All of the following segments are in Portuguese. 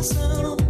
informação.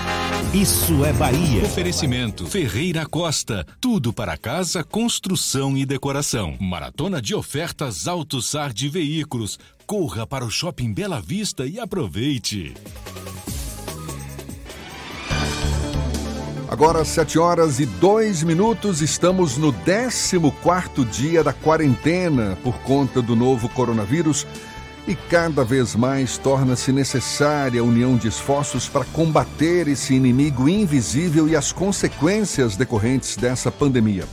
Isso é Bahia. Oferecimento Ferreira Costa. Tudo para casa, construção e decoração. Maratona de ofertas AutoSar de veículos. Corra para o Shopping Bela Vista e aproveite. Agora, 7 horas e 2 minutos, estamos no 14 dia da quarentena por conta do novo coronavírus e cada vez mais torna-se necessária a união de esforços para combater esse inimigo invisível e as consequências decorrentes dessa pandemia.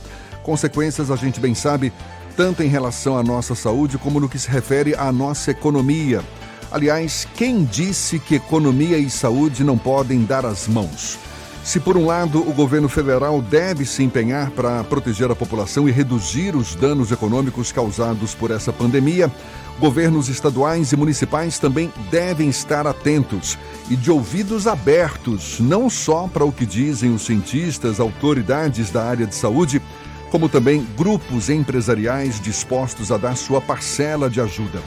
Consequências, a gente bem sabe, tanto em relação à nossa saúde como no que se refere à nossa economia. Aliás, quem disse que economia e saúde não podem dar as mãos? Se, por um lado, o governo federal deve se empenhar para proteger a população e reduzir os danos econômicos causados por essa pandemia, governos estaduais e municipais também devem estar atentos e de ouvidos abertos, não só para o que dizem os cientistas, autoridades da área de saúde, como também grupos empresariais dispostos a dar sua parcela de ajuda.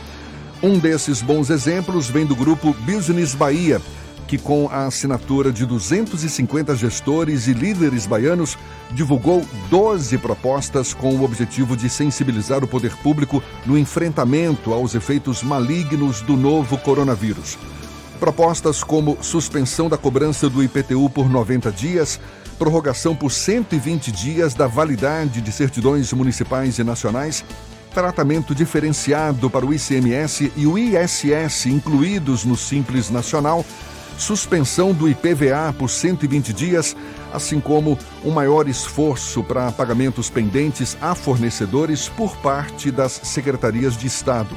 Um desses bons exemplos vem do grupo Business Bahia que, com a assinatura de 250 gestores e líderes baianos, divulgou 12 propostas com o objetivo de sensibilizar o poder público no enfrentamento aos efeitos malignos do novo coronavírus. Propostas como suspensão da cobrança do IPTU por 90 dias, prorrogação por 120 dias da validade de certidões municipais e nacionais, tratamento diferenciado para o ICMS e o ISS incluídos no Simples Nacional, suspensão do IPVA por 120 dias, assim como um maior esforço para pagamentos pendentes a fornecedores por parte das secretarias de Estado.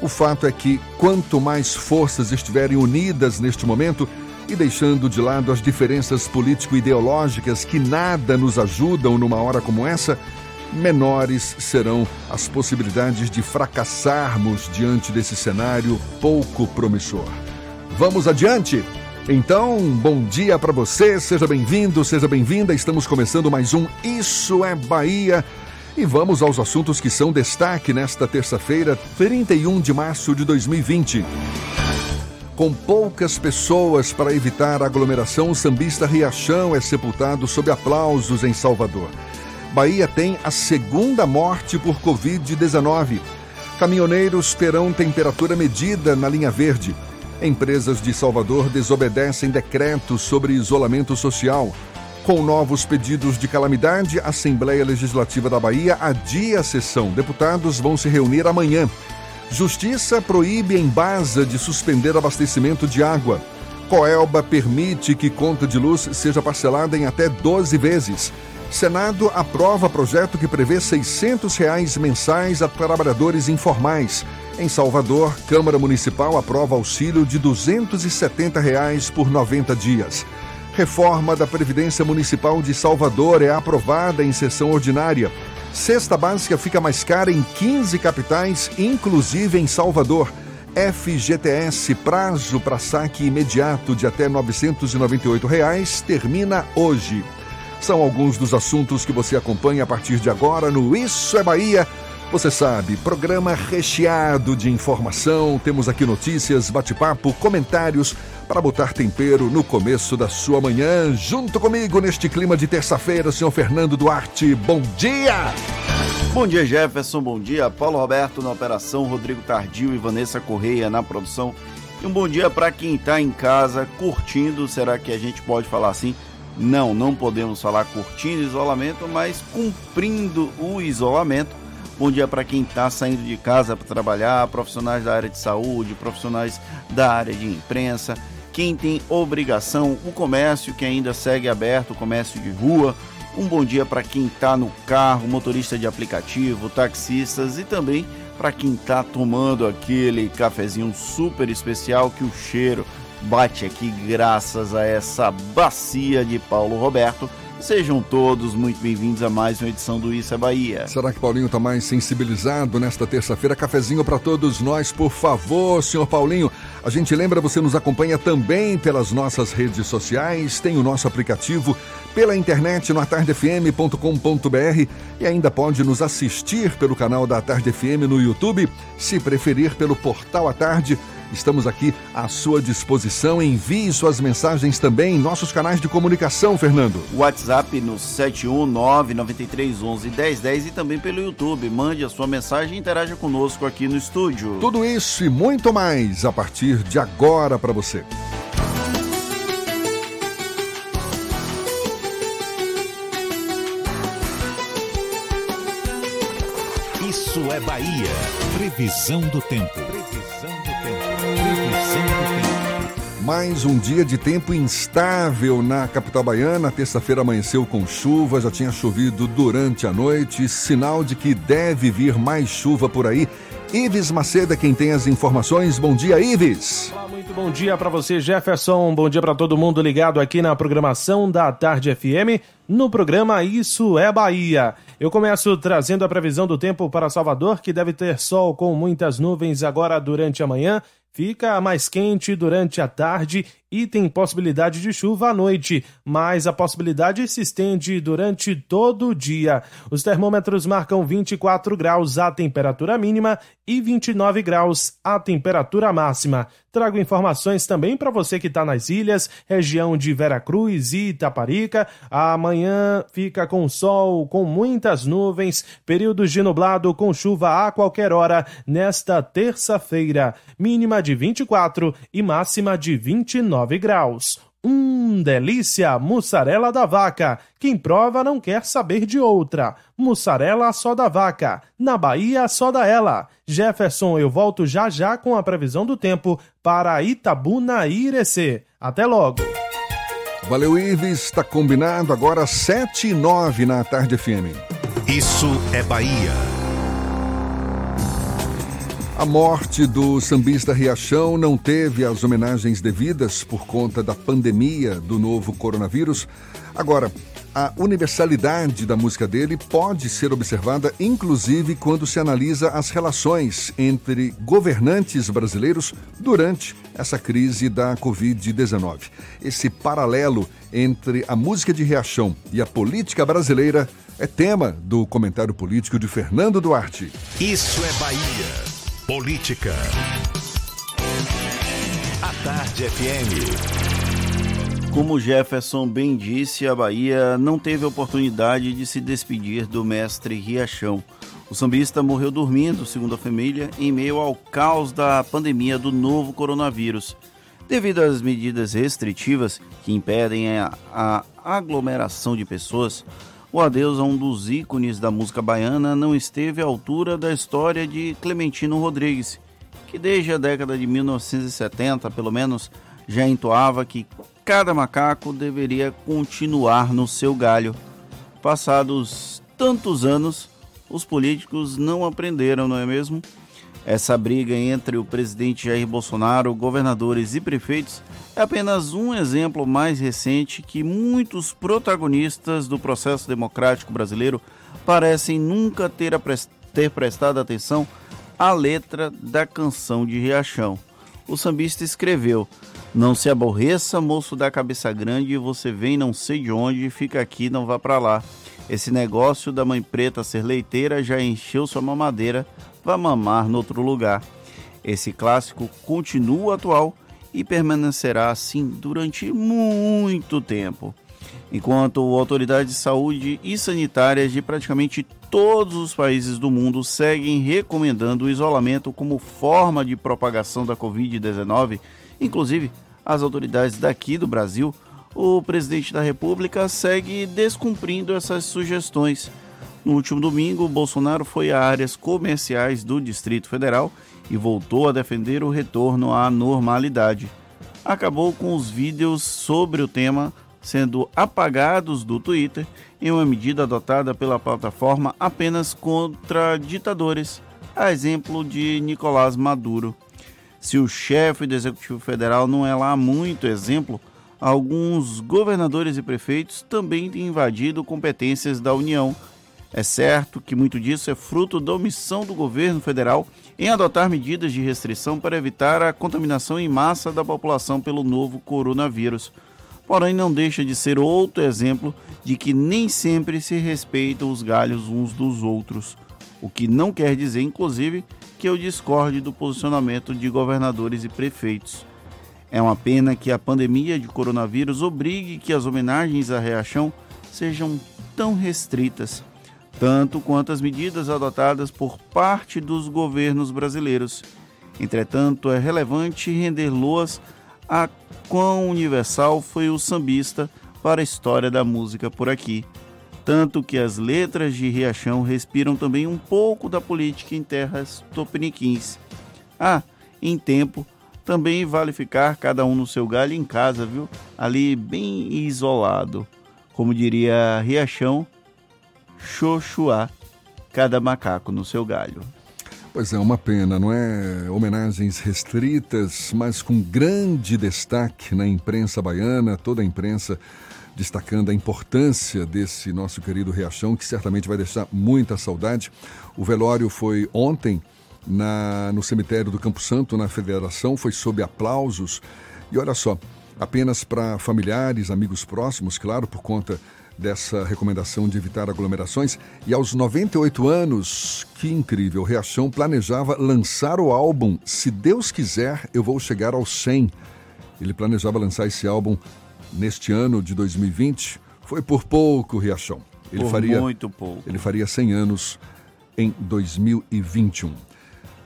O fato é que, quanto mais forças estiverem unidas neste momento e deixando de lado as diferenças político-ideológicas que nada nos ajudam numa hora como essa, menores serão as possibilidades de fracassarmos diante desse cenário pouco promissor. Vamos adiante? Então, bom dia para você, seja bem-vindo, seja bem-vinda. Estamos começando mais um Isso é Bahia. E vamos aos assuntos que são destaque nesta terça-feira, 31 de março de 2020. Com poucas pessoas para evitar aglomeração, o sambista Riachão é sepultado sob aplausos em Salvador. Bahia tem a segunda morte por Covid-19. Caminhoneiros terão temperatura medida na linha verde. Empresas de Salvador desobedecem decretos sobre isolamento social. Com novos pedidos de calamidade, a Assembleia Legislativa da Bahia adia a sessão. Deputados vão se reunir amanhã. Justiça proíbe Embasa de suspender abastecimento de água. Coelba permite que conta de luz seja parcelada em até 12 vezes. Senado aprova projeto que prevê 600 reais mensais a trabalhadores informais. Em Salvador, Câmara Municipal aprova auxílio de 270 reais por 90 dias. Reforma da Previdência Municipal de Salvador é aprovada em sessão ordinária. Cesta básica fica mais cara em 15 capitais, inclusive em Salvador. FGTS prazo para saque imediato de até 998 reais, termina hoje. São alguns dos assuntos que você acompanha a partir de agora no Isso é Bahia. Você sabe, programa recheado de informação. Temos aqui notícias, bate-papo, comentários, para botar tempero no começo da sua manhã. Junto comigo neste clima de terça-feira, senhor Fernando Duarte. Bom dia! Bom dia, Jefferson. Bom dia, Paulo Roberto na operação, Rodrigo Tardio e Vanessa Correia na produção. E um bom dia para quem está em casa curtindo. Será que a gente pode falar assim? Não, não podemos falar curtindo isolamento, mas cumprindo o isolamento. Bom dia para quem está saindo de casa para trabalhar, profissionais da área de saúde, profissionais da área de imprensa, quem tem obrigação, o comércio que ainda segue aberto, o comércio de rua. Um bom dia para quem está no carro, motorista de aplicativo, taxistas e também para quem está tomando aquele cafezinho super especial que o cheiro bate aqui graças a essa bacia de Paulo Roberto. Sejam todos muito bem-vindos a mais uma edição do Isso é Bahia. Será que Paulinho está mais sensibilizado nesta terça-feira? Cafezinho para todos nós, por favor, senhor Paulinho. A gente lembra, você nos acompanha também pelas nossas redes sociais, tem o nosso aplicativo pela internet no atardefm.com.br e ainda pode nos assistir pelo canal da Tarde FM no YouTube, se preferir pelo portal A Tarde. Estamos aqui à sua disposição. Envie suas mensagens também em nossos canais de comunicação, Fernando. WhatsApp no 71993111010 e também pelo YouTube. Mande a sua mensagem e interaja conosco aqui no estúdio. Tudo isso e muito mais a partir de agora para você. Isso é Bahia. Previsão do tempo. Mais um dia de tempo instável na capital baiana. Terça-feira amanheceu com chuva, já tinha chovido durante a noite, sinal de que deve vir mais chuva por aí. Ives Macedo é quem tem as informações. Bom dia, Ives. Olá, muito bom dia para você, Jefferson. Bom dia para todo mundo ligado aqui na programação da Tarde FM, no programa Isso é Bahia. Eu começo trazendo a previsão do tempo para Salvador, que deve ter sol com muitas nuvens agora durante a manhã. Fica mais quente durante a tarde e tem possibilidade de chuva à noite, mas a possibilidade se estende durante todo o dia. Os termômetros marcam 24 graus a temperatura mínima e 29 graus a temperatura máxima. Trago informações também para você que está nas ilhas, região de Veracruz e Itaparica. Amanhã fica com sol, com muitas nuvens, períodos de nublado com chuva a qualquer hora nesta terça-feira. Mínima de 24 e máxima de 29 graus. Hum, delícia! Mussarela da vaca. Quem prova não quer saber de outra. Mussarela só da vaca. Na Bahia, só da ela. Jefferson, eu volto já já com a previsão do tempo para Itabuna e Irecê. Até logo! Valeu, Ives. Está combinado agora 7 e 9 na Tarde FM. Isso é Bahia. A morte do sambista Riachão não teve as homenagens devidas por conta da pandemia do novo coronavírus. Agora, a universalidade da música dele pode ser observada inclusive quando se analisa as relações entre governantes brasileiros durante essa crise da Covid-19. Esse paralelo entre a música de Riachão e a política brasileira é tema do comentário político de Fernando Duarte. Isso é Bahia. Política. A Tarde FM. Como Jefferson bem disse, a Bahia não teve oportunidade de se despedir do mestre Riachão. O sambista morreu dormindo, segundo a família, em meio ao caos da pandemia do novo coronavírus. Devido às medidas restritivas que impedem a, aglomeração de pessoas, o adeus a um dos ícones da música baiana não esteve à altura da história de Clementino Rodrigues, que desde a década de 1970, pelo menos, já entoava que cada macaco deveria continuar no seu galho. Passados tantos anos, os políticos não aprenderam, não é mesmo? Essa briga entre o presidente Jair Bolsonaro, governadores e prefeitos é apenas um exemplo mais recente que muitos protagonistas do processo democrático brasileiro parecem nunca ter, ter prestado atenção à letra da canção de Riachão. O sambista escreveu: Não se aborreça, moço da cabeça grande, você vem não sei de onde, fica aqui, não vá para lá. Esse negócio da mãe preta ser leiteira já encheu sua mamadeira, vá mamar no outro lugar. Esse clássico continua atual e permanecerá assim durante muito tempo. Enquanto autoridades de saúde e sanitárias de praticamente todos os países do mundo seguem recomendando o isolamento como forma de propagação da Covid-19, inclusive as autoridades daqui do Brasil, o presidente da República segue descumprindo essas sugestões. No último domingo, Bolsonaro foi a áreas comerciais do Distrito Federal e voltou a defender o retorno à normalidade. Acabou com os vídeos sobre o tema sendo apagados do Twitter em uma medida adotada pela plataforma apenas contra ditadores, a exemplo de Nicolás Maduro. Se o chefe do Executivo Federal não é lá muito exemplo, alguns governadores e prefeitos também têm invadido competências da União. É certo que muito disso é fruto da omissão do governo federal em adotar medidas de restrição para evitar a contaminação em massa da população pelo novo coronavírus. Porém não deixa de ser outro exemplo de que nem sempre se respeitam os galhos uns dos outros, o que não quer dizer, inclusive, que eu discorde do posicionamento de governadores e prefeitos. É uma pena que a pandemia de coronavírus obrigue que as homenagens à Reação sejam tão restritas, tanto quanto as medidas adotadas por parte dos governos brasileiros. Entretanto, é relevante render loas a quão universal foi o sambista para a história da música por aqui. Tanto que as letras de Riachão respiram também um pouco da política em terras topiniquins. Ah, em tempo, também vale ficar cada um no seu galho em casa, viu? Ali bem isolado. Como diria Riachão, xoxuá, cada macaco no seu galho. Pois é, uma pena, não é? Homenagens restritas, mas com grande destaque na imprensa baiana, toda a imprensa destacando a importância desse nosso querido Riachão, que certamente vai deixar muita saudade. O velório foi ontem na, no cemitério do Campo Santo, na Federação, foi sob aplausos. E olha só, apenas para familiares, amigos próximos, claro, por conta dessa recomendação de evitar aglomerações. E aos 98 anos, que incrível, Reação planejava lançar o álbum Se Deus Quiser, Eu Vou Chegar aos 100. Ele planejava lançar esse álbum neste ano de 2020. Foi por pouco, Riachão. Ele por faria, muito pouco. Ele faria 100 anos em 2021.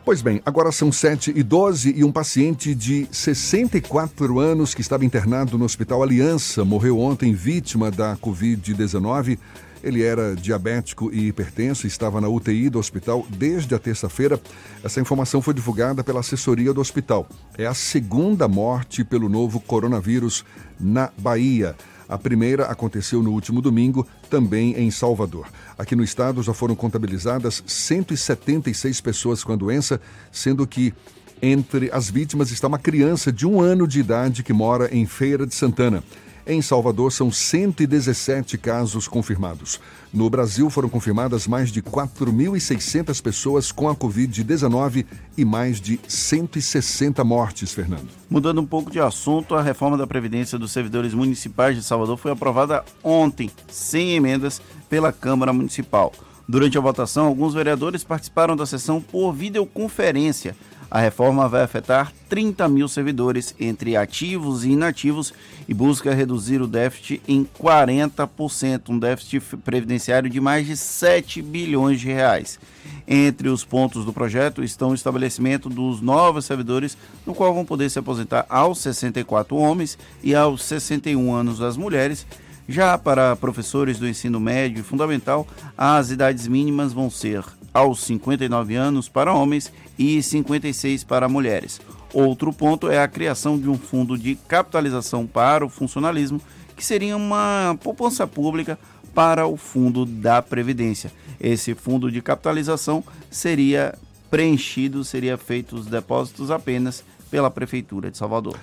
Pois bem, agora são 7 e 12 e um paciente de 64 anos que estava internado no Hospital Aliança morreu ontem vítima da Covid-19. Ele era diabético e hipertenso e estava na UTI do hospital desde a terça-feira. Essa informação foi divulgada pela assessoria do hospital. É a segunda morte pelo novo coronavírus na Bahia. A primeira aconteceu no último domingo, também em Salvador. Aqui no estado já foram contabilizadas 176 pessoas com a doença, sendo que entre as vítimas está uma criança de um ano de idade que mora em Feira de Santana. Em Salvador, são 117 casos confirmados. No Brasil, foram confirmadas mais de 4.600 pessoas com a Covid-19 e mais de 160 mortes, Fernando. Mudando um pouco de assunto, a reforma da Previdência dos servidores municipais de Salvador foi aprovada ontem, sem emendas, pela Câmara Municipal. Durante a votação, alguns vereadores participaram da sessão por videoconferência a reforma vai afetar 30 mil servidores entre ativos e inativos e busca reduzir o déficit em 40%, um déficit previdenciário de mais de 7 bilhões de reais. Entre os pontos do projeto estão o estabelecimento dos novos servidores, no qual vão poder se aposentar aos 64 homens e aos 61 anos as mulheres. Já para professores do ensino médio e fundamental, as idades mínimas vão ser aos 59 anos para homens e 56 para mulheres. Outro ponto é a criação de um fundo de capitalização para o funcionalismo, que seria uma poupança pública para o fundo da Previdência. Esse fundo de capitalização seria preenchido, seria feito os depósitos apenas pela Prefeitura de Salvador.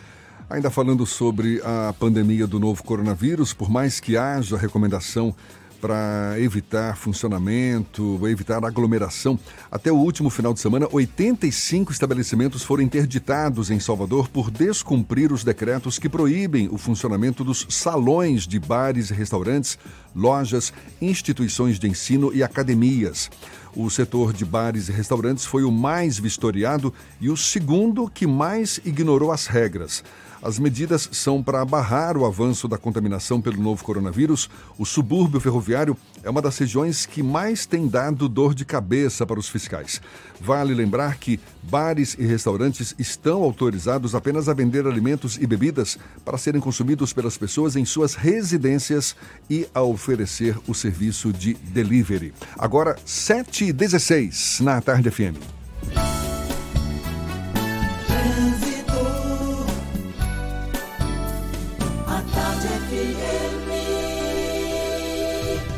Ainda falando sobre a pandemia do novo coronavírus, por mais que haja recomendação para evitar funcionamento, evitar aglomeração. Até o último final de semana, 85 estabelecimentos foram interditados em Salvador por descumprir os decretos que proíbem o funcionamento dos salões de bares e restaurantes, lojas, instituições de ensino e academias. O setor de bares e restaurantes foi o mais vistoriado e o segundo que mais ignorou as regras. As medidas são para barrar o avanço da contaminação pelo novo coronavírus. O subúrbio ferroviário é uma das regiões que mais tem dado dor de cabeça para os fiscais. Vale lembrar que bares e restaurantes estão autorizados apenas a vender alimentos e bebidas para serem consumidos pelas pessoas em suas residências e a oferecer o serviço de delivery. Agora, 7h16 na Tarde FM.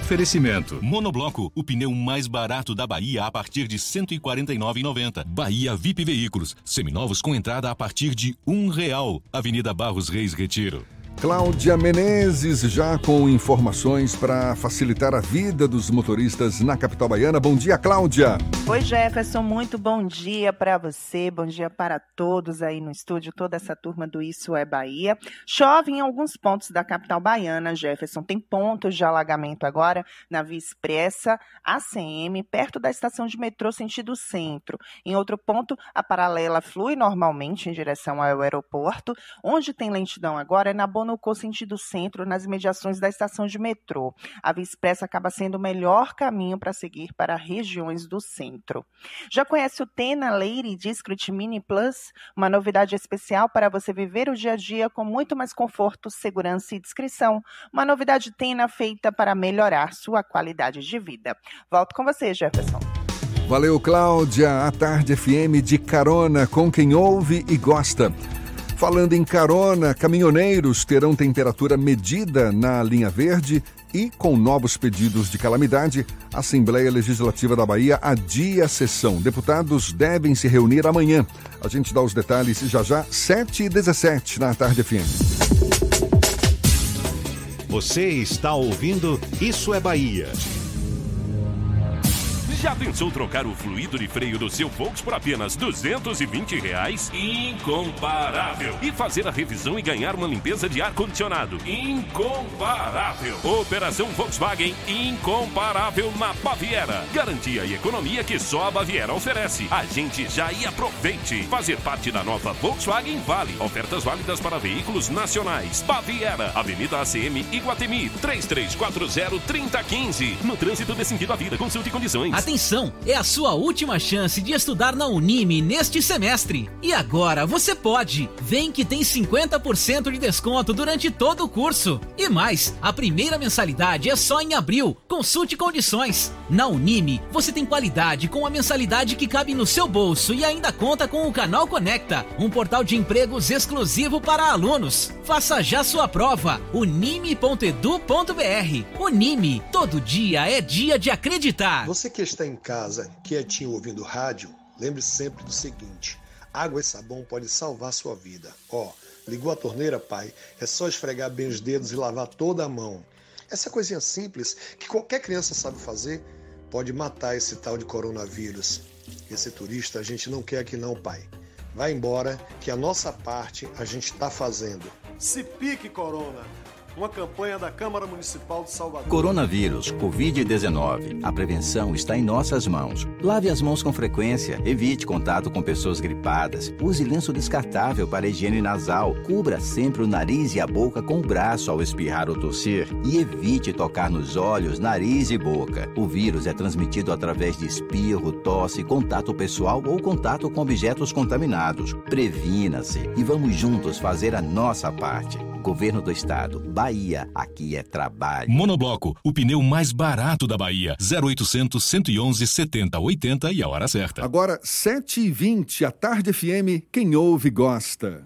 Oferecimento. Monobloco, o pneu mais barato da Bahia a partir de R$ 149,90. Bahia VIP Veículos, seminovos com entrada a partir de um real. Avenida Barros Reis Retiro. Cláudia Menezes, já com informações para facilitar a vida dos motoristas na capital baiana. Bom dia, Cláudia. Oi, Jefferson, muito bom dia para você, bom dia para todos aí no estúdio, toda essa turma do Isso é Bahia. Chove em alguns pontos da capital baiana, Jefferson. Tem pontos de alagamento agora na Via Expressa, ACM, perto da estação de metrô sentido centro. Em outro ponto, a paralela flui normalmente em direção ao aeroporto. Onde tem lentidão agora é na Bonocô, sentido centro, nas imediações da estação de metrô. A Via Expressa acaba sendo o melhor caminho para seguir para regiões do centro. Já conhece o Tena Lady Discret Mini Plus? Uma novidade especial para você viver o dia a dia com muito mais conforto, segurança e discrição. Uma novidade Tena feita para melhorar sua qualidade de vida. Volto com você, Jefferson. Valeu, Cláudia. A Tarde FM de carona com quem ouve e gosta. Falando em carona, caminhoneiros terão temperatura medida na linha verde e, com novos pedidos de calamidade, a Assembleia Legislativa da Bahia adia a sessão. Deputados devem se reunir amanhã. A gente dá os detalhes já já, 7 e 17 na Tarde FM. Você está ouvindo Isso é Bahia. Já pensou trocar o fluido de freio do seu Volks por apenas 220 reais? Incomparável! E fazer a revisão e ganhar uma limpeza de ar-condicionado? Incomparável! Operação Volkswagen incomparável na Baviera. Garantia e economia que só a Baviera oferece. A gente já e aproveite. Fazer parte da nova Volkswagen Vale. Ofertas válidas para veículos nacionais. Baviera, Avenida ACM Iguatemi, 3340-3015. No trânsito de sentido à vida, consulte condições. Atenção, é a sua última chance de estudar na Unime neste semestre. E agora você pode. Vem que tem 50% de desconto durante todo o curso. E mais, a primeira mensalidade é só em abril. Consulte condições. Na Unime, você tem qualidade com a mensalidade que cabe no seu bolso e ainda conta com o Canal Conecta, um portal de empregos exclusivo para alunos. Faça já sua prova. unime.edu.br. Unime, todo dia é dia de acreditar. Você está em casa, quietinho ouvindo rádio, lembre sempre do seguinte: água e sabão pode salvar sua vida. Ó, ligou a torneira, pai? É só esfregar bem os dedos e lavar toda a mão. Essa coisinha simples que qualquer criança sabe fazer pode matar esse tal de coronavírus. Esse turista a gente não quer aqui não, pai. Vai embora que a nossa parte a gente está fazendo. Se pique, Corona! Uma campanha da Câmara Municipal de Salvador. Coronavírus, Covid-19. A prevenção está em nossas mãos. Lave as mãos com frequência, evite contato com pessoas gripadas, use lenço descartável para higiene nasal, cubra sempre o nariz e a boca com o braço ao espirrar ou tossir e evite tocar nos olhos, nariz e boca. O vírus é transmitido através de espirro, tosse, contato pessoal ou contato com objetos contaminados. Previna-se e vamos juntos fazer a nossa parte. Governo do Estado, Bahia, aqui é trabalho. Monobloco, o pneu mais barato da Bahia. 0800 111 70 80 e a hora certa. Agora, 7h20, a Tarde FM, quem ouve gosta.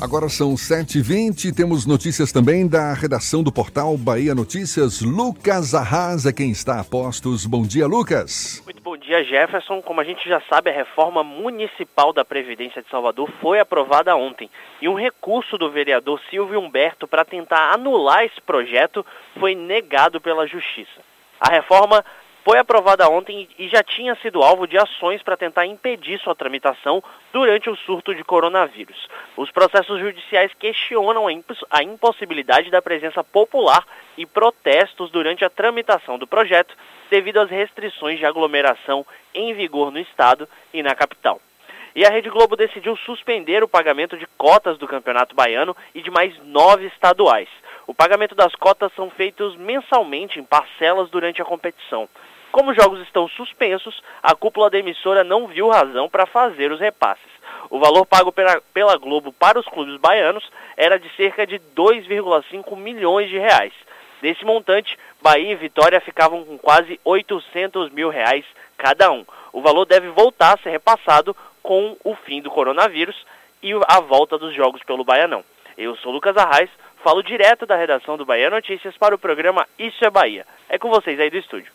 Agora são 7h20, temos notícias também da redação do portal Bahia Notícias. Lucas Arrasa, quem está a postos. Bom dia, Lucas. Muito bom dia, Jefferson. Como a gente já sabe, a reforma municipal da Previdência de Salvador foi aprovada ontem. E um recurso do vereador Silvio Humberto para tentar anular esse projeto foi negado pela Justiça. A reforma foi aprovada ontem e já tinha sido alvo de ações para tentar impedir sua tramitação durante o surto de coronavírus. Os processos judiciais questionam a impossibilidade da presença popular e protestos durante a tramitação do projeto devido às restrições de aglomeração em vigor no estado e na capital. E a Rede Globo decidiu suspender o pagamento de cotas do Campeonato Baiano e de mais nove estaduais. O pagamento das cotas são feitos mensalmente em parcelas durante a competição. Como os jogos estão suspensos, a cúpula da emissora não viu razão para fazer os repasses. O valor pago pela, Globo para os clubes baianos era de cerca de 2,5 milhões de reais. Desse montante, Bahia e Vitória ficavam com quase 800 mil reais cada um. O valor deve voltar a ser repassado com o fim do coronavírus e a volta dos jogos pelo Baianão. Eu sou Lucas Arraes, falo direto da redação do Bahia Notícias para o programa Isso é Bahia. É com vocês aí do estúdio.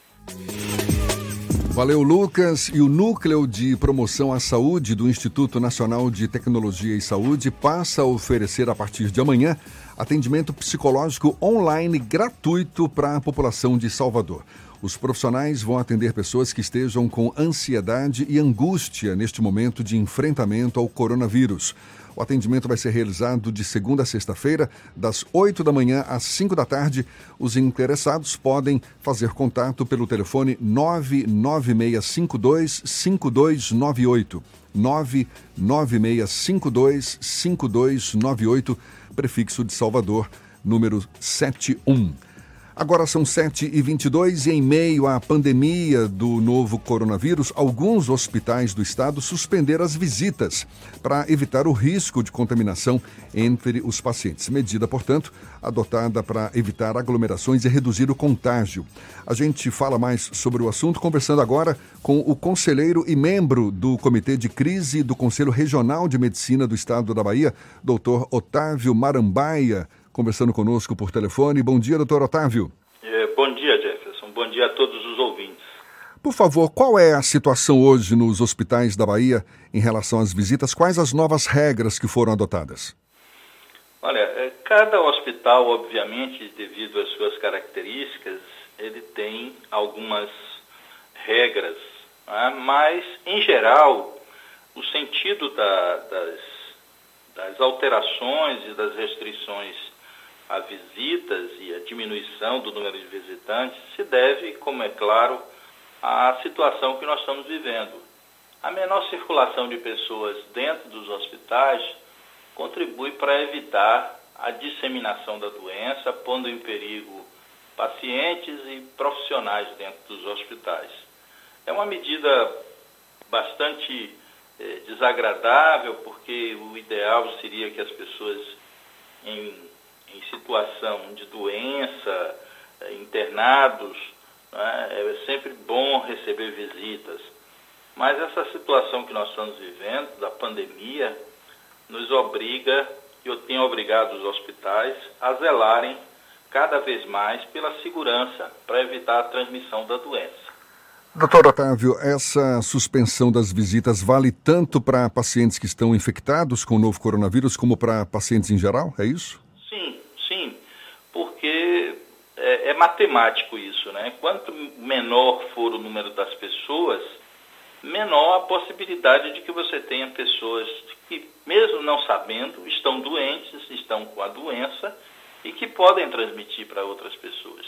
Valeu, Lucas. E o Núcleo de Promoção à Saúde do Instituto Nacional de Tecnologia e Saúde passa a oferecer a partir de amanhã atendimento psicológico online gratuito para a população de Salvador. Os profissionais vão atender pessoas que estejam com ansiedade e angústia neste momento de enfrentamento ao coronavírus. O atendimento vai ser realizado de segunda a sexta-feira, das 8 da manhã às 5 da tarde. Os interessados podem fazer contato pelo telefone 99652 5298. 99652 5298, prefixo de Salvador, número 71. Agora são 7h22 e, em meio à pandemia do novo coronavírus, alguns hospitais do estado suspenderam as visitas para evitar o risco de contaminação entre os pacientes. Medida, portanto, adotada para evitar aglomerações e reduzir o contágio. A gente fala mais sobre o assunto conversando agora com o conselheiro e membro do Comitê de Crise do Conselho Regional de Medicina do Estado da Bahia, doutor Otávio Marambaia conversando conosco por telefone. Bom dia, doutor Otávio. É, bom dia, Jefferson. Bom dia a todos os ouvintes. Por favor, qual é a situação hoje nos hospitais da Bahia em relação às visitas? Quais as novas regras que foram adotadas? Olha, é, cada hospital, obviamente, devido às suas características, ele tem algumas regras, né? mas, em geral, o sentido da, das, das alterações e das restrições a visitas e a diminuição do número de visitantes se deve, como é claro, à situação que nós estamos vivendo. A menor circulação de pessoas dentro dos hospitais contribui para evitar a disseminação da doença, pondo em perigo pacientes e profissionais dentro dos hospitais. É uma medida bastante eh, desagradável, porque o ideal seria que as pessoas em em situação de doença, eh, internados, né, é sempre bom receber visitas. Mas essa situação que nós estamos vivendo, da pandemia, nos obriga, e eu tenho obrigado os hospitais a zelarem cada vez mais pela segurança para evitar a transmissão da doença. Doutor Otávio, essa suspensão das visitas vale tanto para pacientes que estão infectados com o novo coronavírus como para pacientes em geral? É isso? É, é matemático isso, né? Quanto menor for o número das pessoas, menor a possibilidade de que você tenha pessoas que, mesmo não sabendo, estão doentes, estão com a doença e que podem transmitir para outras pessoas.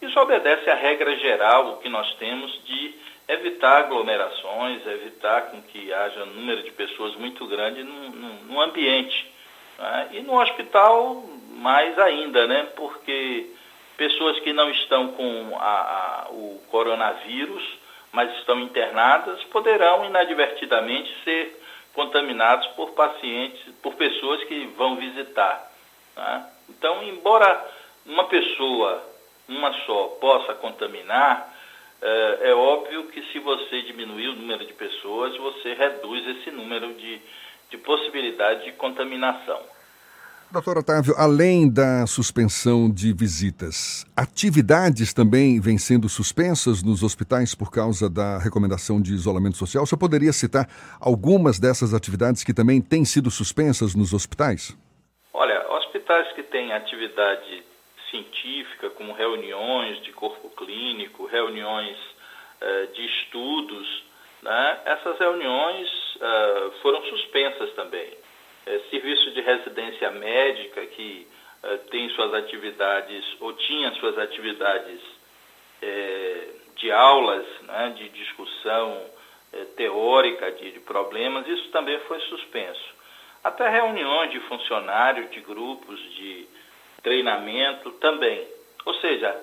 Isso obedece à regra geral que nós temos de evitar aglomerações, evitar com que haja um número de pessoas muito grande no, no, no ambiente. Né? E no hospital, mais ainda, né? porque pessoas que não estão com a, a, o coronavírus, mas estão internadas, poderão inadvertidamente ser contaminados por pacientes, por pessoas que vão visitar. Né? Então, embora uma pessoa, uma só, possa contaminar, é, é, óbvio que se você diminuir o número de pessoas, você reduz esse número de, de possibilidade de contaminação. Doutor Otávio, além da suspensão de visitas, atividades também vêm sendo suspensas nos hospitais por causa da recomendação de isolamento social? Você poderia citar algumas dessas atividades que também têm sido suspensas nos hospitais? Olha, hospitais que têm atividade científica, como reuniões de corpo clínico, reuniões uh, de estudos, né? essas reuniões uh, foram suspensas também. É, serviço de residência médica que uh, tem suas atividades, ou tinha suas atividades é, de aulas, né, de discussão é, teórica de, de, problemas, isso também foi suspenso. Até reuniões de funcionários, de grupos de treinamento também. Ou seja,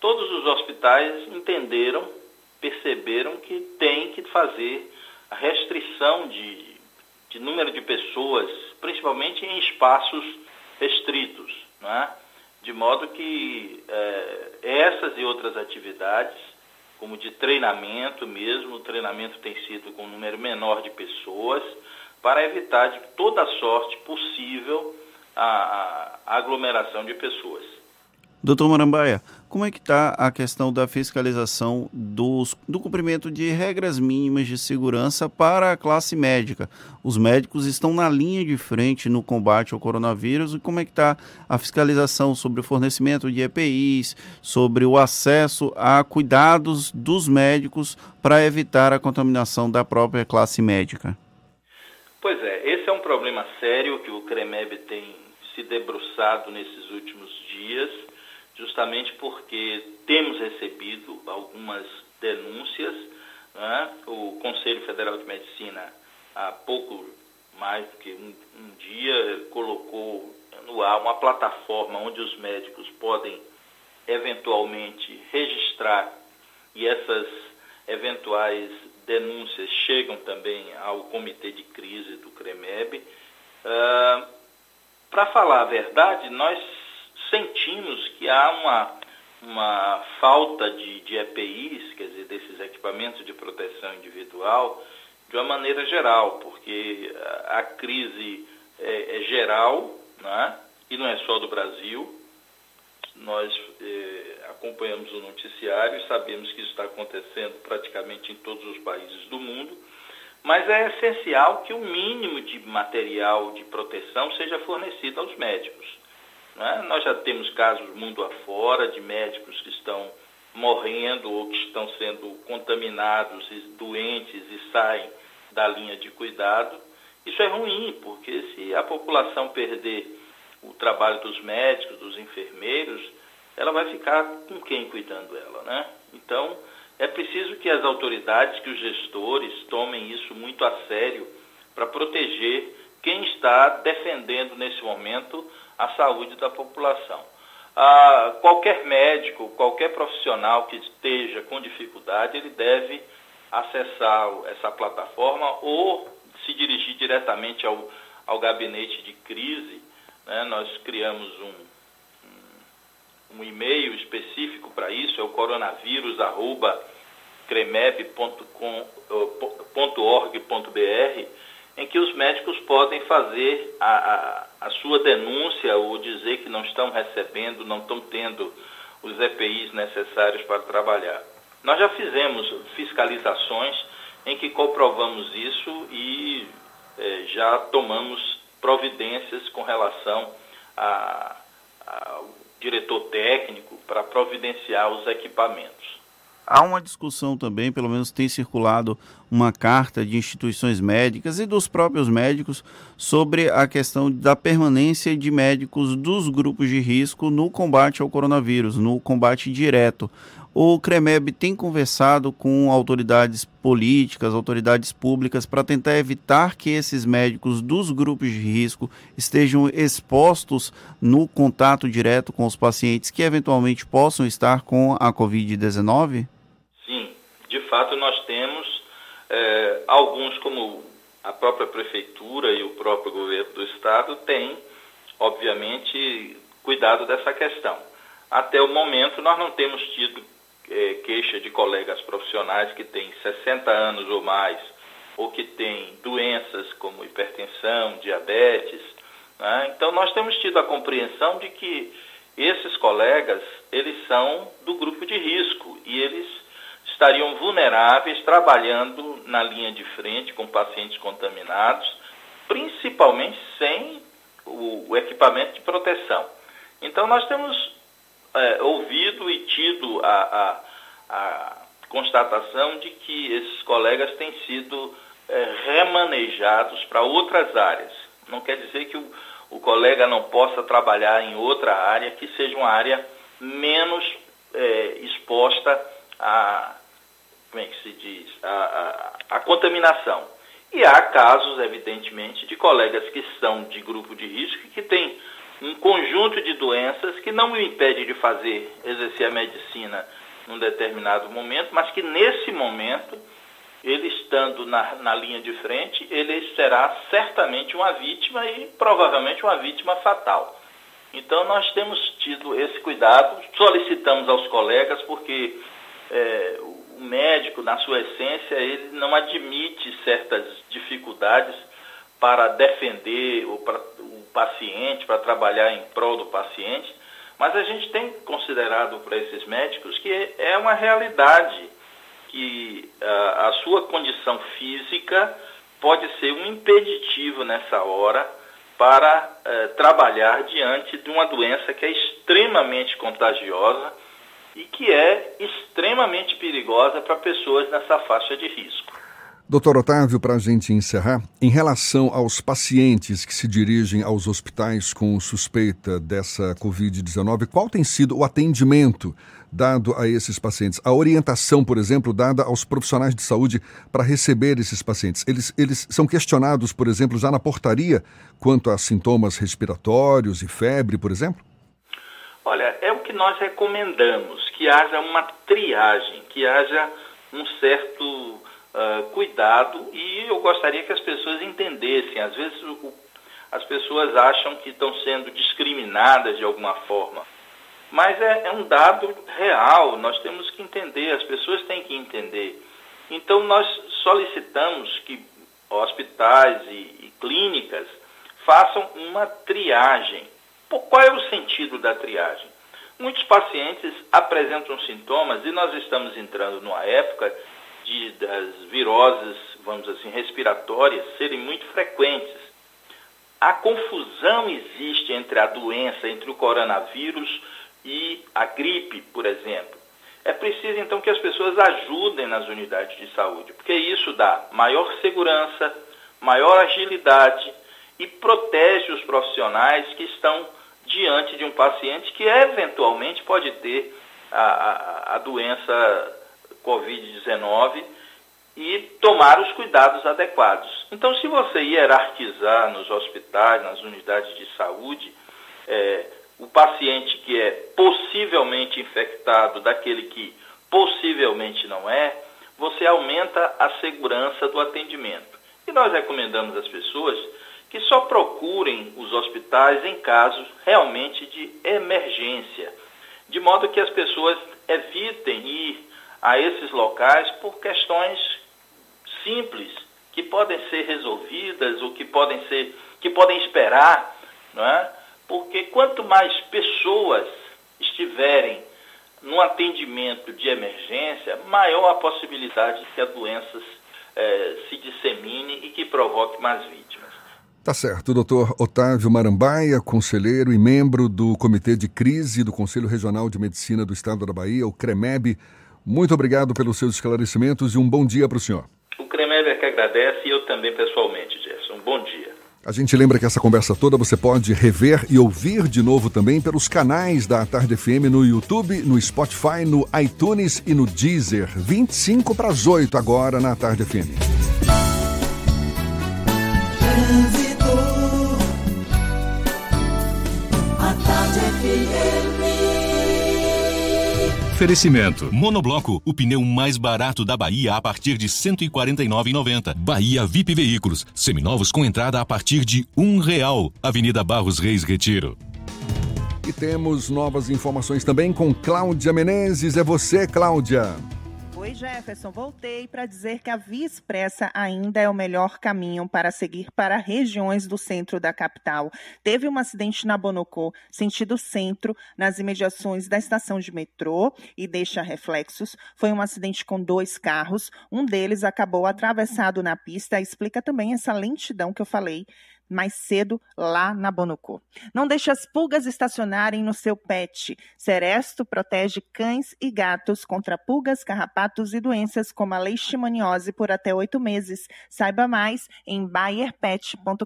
todos os hospitais entenderam, perceberam que tem que fazer a restrição de de número de pessoas, principalmente em espaços restritos, né? de modo que é, essas e outras atividades, como de treinamento mesmo, o treinamento tem sido com um número menor de pessoas, para evitar de toda sorte possível a, a aglomeração de pessoas. Doutor Marambaia, como é que está a questão da fiscalização dos, do cumprimento de regras mínimas de segurança para a classe médica? Os médicos estão na linha de frente no combate ao coronavírus e como é que está a fiscalização sobre o fornecimento de EPIs, sobre o acesso a cuidados dos médicos para evitar a contaminação da própria classe médica? Pois é, esse é um problema sério que o CREMEB tem se debruçado nesses últimos dias justamente porque temos recebido algumas denúncias. Né? O Conselho Federal de Medicina, há pouco mais do que um, um dia, colocou no ar uma plataforma onde os médicos podem eventualmente registrar e essas eventuais denúncias chegam também ao comitê de crise do CREMEB. Uh, Para falar a verdade, nós sentimos que há uma, uma falta de, de EPIs, quer dizer, desses equipamentos de proteção individual, de uma maneira geral, porque a, a crise é, é, geral, né? e não é só do Brasil. Nós é, acompanhamos o noticiário e sabemos que isso está acontecendo praticamente em todos os países do mundo, mas é essencial que o mínimo de material de proteção seja fornecido aos médicos. Né? Nós já temos casos mundo afora de médicos que estão morrendo ou que estão sendo contaminados e doentes e saem da linha de cuidado. Isso é ruim, porque se a população perder o trabalho dos médicos, dos enfermeiros, ela vai ficar com quem cuidando dela, né? Então, é preciso que as autoridades, que os gestores tomem isso muito a sério para proteger quem está defendendo nesse momento a saúde da população. Ah, qualquer médico, qualquer profissional que esteja com dificuldade, ele deve acessar essa plataforma ou se dirigir diretamente ao, ao gabinete de crise. Né? Nós criamos um, um, um e-mail específico para isso, é o coronavírus.cremeb.org.br em que os médicos podem fazer a, a, a, sua denúncia ou dizer que não estão recebendo, não estão tendo os EPIs necessários para trabalhar. Nós já fizemos fiscalizações em que comprovamos isso e é, já tomamos providências com relação ao diretor técnico para providenciar os equipamentos. há uma discussão também, pelo menos tem circulado uma carta de instituições médicas e dos próprios médicos sobre a questão da permanência de médicos dos grupos de risco no combate ao coronavírus, no combate direto. O CREMEB tem conversado com autoridades políticas, autoridades públicas, para tentar evitar que esses médicos dos grupos de risco estejam expostos no contato direto com os pacientes que eventualmente possam estar com a Covid-19? Sim, de fato nós temos é, alguns, como a própria prefeitura e o próprio governo do estado, têm, obviamente, cuidado dessa questão. Até o momento nós não temos tido é, queixa de colegas profissionais que têm 60 anos ou mais, ou que têm doenças como hipertensão, diabetes. Né? Então, nós temos tido a compreensão de que esses colegas, eles são do grupo de risco e eles estariam vulneráveis trabalhando na linha de frente com pacientes contaminados, principalmente sem o, o equipamento de proteção. Então, nós temos é, ouvido e tido a, a, a, constatação de que esses colegas têm sido é, remanejados para outras áreas. Não quer dizer que o, o colega não possa trabalhar em outra área que seja uma área menos é, exposta a, como é que se diz, a, a, a contaminação. E há casos, evidentemente, de colegas que são de grupo de risco e que têm um conjunto de doenças que não o impede de fazer, exercer a medicina num determinado momento, mas que nesse momento, ele estando na, na linha de frente, ele será certamente uma vítima e provavelmente uma vítima fatal. Então nós temos tido esse cuidado, solicitamos aos colegas, porque é, o médico, na sua essência, ele não admite certas dificuldades para defender o, o paciente, para trabalhar em prol do paciente, mas a gente tem considerado para esses médicos que é uma realidade que uh, a sua condição física pode ser um impeditivo nessa hora para uh, trabalhar diante de uma doença que é extremamente contagiosa e que é extremamente perigosa para pessoas nessa faixa de risco. Doutor Otávio, para a gente encerrar, em relação aos pacientes que se dirigem aos hospitais com suspeita dessa Covid-19, qual tem sido o atendimento dado a esses pacientes? A orientação, por exemplo, dada aos profissionais de saúde para receber esses pacientes? Eles, eles são questionados, por exemplo, já na portaria quanto a sintomas respiratórios e febre, por exemplo? Olha, é o que nós recomendamos, que haja uma triagem, que haja um certo uh, cuidado e eu gostaria que as pessoas entendessem. Às vezes o, as pessoas acham que estão sendo discriminadas de alguma forma. Mas é, é um dado real, nós temos que entender, as pessoas têm que entender. Então nós solicitamos que hospitais e, e clínicas façam uma triagem. Qual é o sentido da triagem? Muitos pacientes apresentam sintomas e nós estamos entrando numa época de, das viroses, vamos assim, respiratórias serem muito frequentes. A confusão existe entre a doença, entre o coronavírus e a gripe, por exemplo. É preciso então que as pessoas ajudem nas unidades de saúde, porque isso dá maior segurança, maior agilidade e protege os profissionais que estão diante de um paciente que eventualmente pode ter a, a, a doença Covid-19 e tomar os cuidados adequados. Então, se você hierarquizar nos hospitais, nas unidades de saúde, é, o paciente que é possivelmente infectado daquele que possivelmente não é, você aumenta a segurança do atendimento. E nós recomendamos às pessoas que só procurem os hospitais em casos realmente de emergência, de modo que as pessoas evitem ir a esses locais por questões simples que podem ser resolvidas ou que podem ser que podem esperar, não é? Porque quanto mais pessoas estiverem no atendimento de emergência, maior a possibilidade de que a doença eh, se dissemine e que provoque mais vítimas. Tá certo, doutor Otávio Marambaia, conselheiro e membro do Comitê de Crise do Conselho Regional de Medicina do Estado da Bahia, o CREMEB. Muito obrigado pelos seus esclarecimentos e um bom dia para o senhor. O Kremever que agradece e eu também pessoalmente, Gerson. Um bom dia. A gente lembra que essa conversa toda você pode rever e ouvir de novo também pelos canais da Tarde FM no YouTube, no Spotify, no iTunes e no Deezer. 25 para as 8 agora na Tarde FM. Oferecimento. Monobloco, o pneu mais barato da Bahia a partir de R$ 149,90. Bahia VIP Veículos, seminovos com entrada a partir de um real. Avenida Barros Reis Retiro. E temos novas informações também com Cláudia Menezes. É você, Cláudia. Oi, Jefferson. Voltei para dizer que a Via Expressa ainda é o melhor caminho para seguir para regiões do centro da capital. Teve um acidente na Bonocô, sentido centro, nas imediações da estação de metrô e deixa reflexos. Foi um acidente com dois carros. Um deles acabou atravessado na pista. Explica também essa lentidão que eu falei mais cedo lá na Bonocô. Não deixe as pulgas estacionarem no seu pet. Seresto protege cães e gatos contra pulgas, carrapatos e doenças como a leishmaniose por até oito meses. Saiba mais em bayerpet.com.br.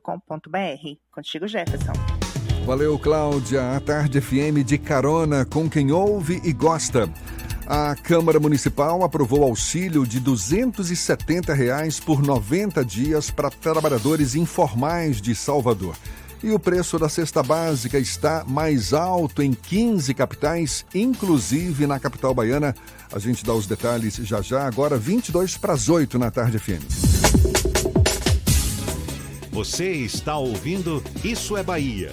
Contigo, Jefferson. Valeu, Cláudia. A Tarde FM de carona com quem ouve e gosta. A Câmara Municipal aprovou auxílio de 270 reais por 90 dias para trabalhadores informais de Salvador. E o preço da cesta básica está mais alto em 15 capitais, inclusive na capital baiana. A gente dá os detalhes já já, agora 22 para as 8 na tarde FM. Você está ouvindo Isso é Bahia.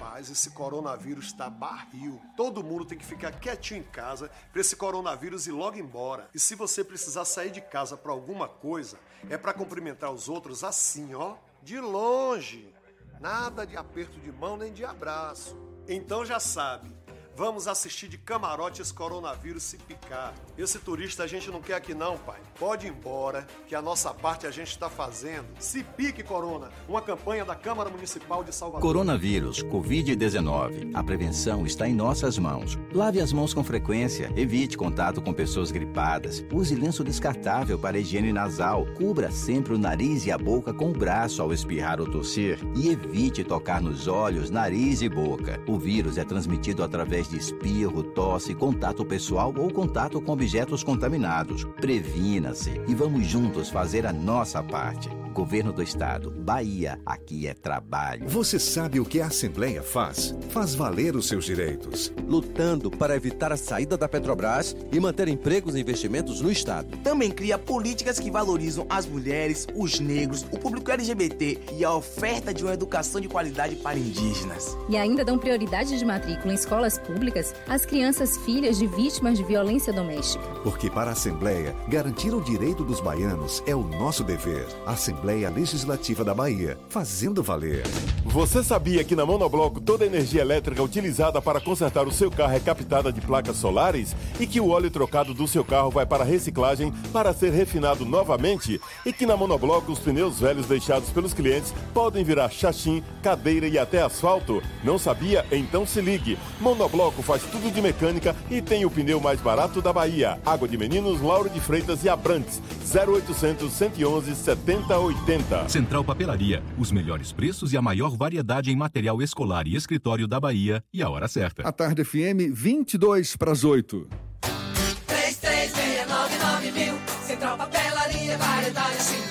Rapaz, esse coronavírus está barril. Todo mundo tem que ficar quietinho em casa para esse coronavírus ir logo embora. E se você precisar sair de casa para alguma coisa, é para cumprimentar os outros assim, ó, de longe. Nada de aperto de mão nem de abraço. Então já sabe. Vamos assistir de camarote coronavírus se picar. Esse turista a gente não quer aqui não, pai. Pode ir embora, que a nossa parte a gente está fazendo. Se pique, Corona. Uma campanha da Câmara Municipal de Salvador. Coronavírus, Covid-19. A prevenção está em nossas mãos. Lave as mãos com frequência, evite contato com pessoas gripadas, use lenço descartável para higiene nasal, cubra sempre o nariz e a boca com o braço ao espirrar ou tossir e evite tocar nos olhos, nariz e boca. O vírus é transmitido através de espirro, tosse, contato pessoal ou contato com objetos contaminados. Previna-se e vamos juntos fazer a nossa parte. Governo do Estado, Bahia, aqui é trabalho. Você sabe o que a Assembleia faz? Faz valer os seus direitos. Lutando para evitar a saída da Petrobras e manter empregos e investimentos no Estado. Também cria políticas que valorizam as mulheres, os negros, o público LGBT e a oferta de uma educação de qualidade para indígenas. E ainda dão prioridade de matrícula em escolas públicas às crianças filhas de vítimas de violência doméstica. Porque para a Assembleia, garantir o direito dos baianos é o nosso dever. A Assembleia Legislativa da Bahia, fazendo valer. Você sabia que na Monobloco toda a energia elétrica utilizada para consertar o seu carro é captada de placas solares? E que o óleo trocado do seu carro vai para reciclagem para ser refinado novamente? E que na Monobloco os pneus velhos deixados pelos clientes podem virar chachim, cadeira e até asfalto? Não sabia? Então se ligue. Monobloco Loco faz tudo de mecânica e tem o pneu mais barato da Bahia. Água de Meninos, Lauro de Freitas e Abrantes. 0800 111 7080. Central Papelaria. Os melhores preços e a maior variedade em material escolar e escritório da Bahia. E a hora certa. A tarde FM, 22 para as 8. 33699000. Central Papelaria, variedade 5.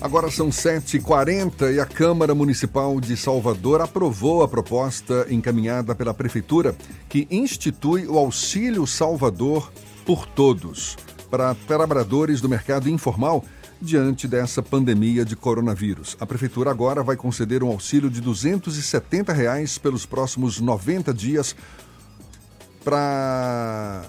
Agora são 7h40 e a Câmara Municipal de Salvador aprovou a proposta encaminhada pela Prefeitura que institui o Auxílio Salvador por Todos para trabalhadores do mercado informal diante dessa pandemia de coronavírus. A Prefeitura agora vai conceder um auxílio de 270 reais pelos próximos 90 dias para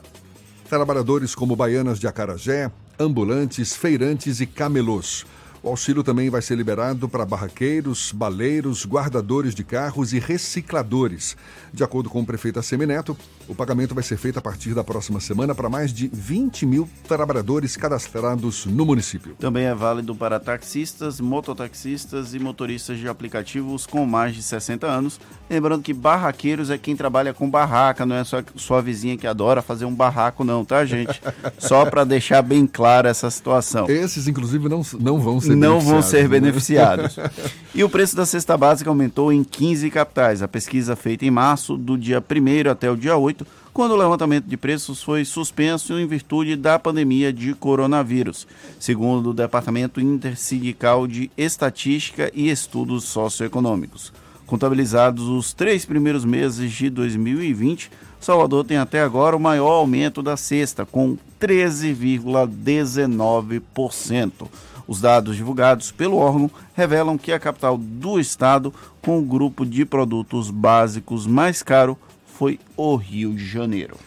trabalhadores como baianas de Acarajé, ambulantes, feirantes e camelôs. O auxílio também vai ser liberado para barraqueiros, baleiros, guardadores de carros e recicladores. De acordo com o prefeito Assemineto, o pagamento vai ser feito a partir da próxima semana para mais de 20 mil trabalhadores cadastrados no município. Também é válido para taxistas, mototaxistas e motoristas de aplicativos com mais de 60 anos. Lembrando que barraqueiros é quem trabalha com barraca, não é só sua vizinha que adora fazer um barraco, não, tá, gente? Só para deixar bem clara essa situação. Esses, inclusive, não, não vão ser não vão ser né? beneficiados. e o preço da cesta básica aumentou em 15 capitais. A pesquisa feita em março, do dia 1 até o dia 8, quando o levantamento de preços foi suspenso em virtude da pandemia de coronavírus, segundo o Departamento Intersindical de Estatística e Estudos Socioeconômicos. Contabilizados os três primeiros meses de 2020, Salvador tem até agora o maior aumento da cesta, com 13,19%. Os dados divulgados pelo órgão revelam que a capital do estado, com o grupo de produtos básicos mais caro, foi o Rio de Janeiro.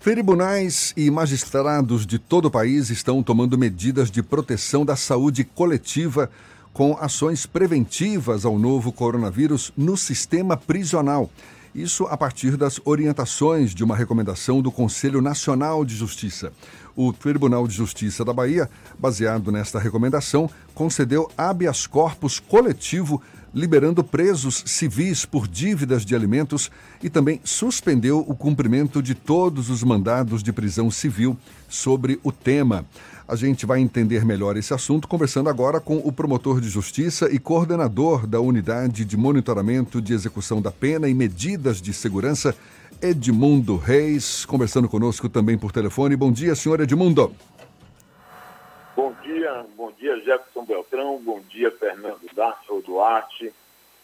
Tribunais e magistrados de todo o país estão tomando medidas de proteção da saúde coletiva com ações preventivas ao novo coronavírus no sistema prisional. Isso a partir das orientações de uma recomendação do Conselho Nacional de Justiça. O Tribunal de Justiça da Bahia, baseado nesta recomendação, concedeu habeas corpus coletivo liberando presos civis por dívidas de alimentos e também suspendeu o cumprimento de todos os mandados de prisão civil sobre o tema. A gente vai entender melhor esse assunto conversando agora com o promotor de justiça e coordenador da Unidade de Monitoramento de Execução da Pena e Medidas de Segurança, Edmundo Reis, conversando conosco também por telefone. Bom dia, senhor Edmundo. Bom dia, bom dia Jefferson Beltrão, bom dia Fernando Darcio Duarte,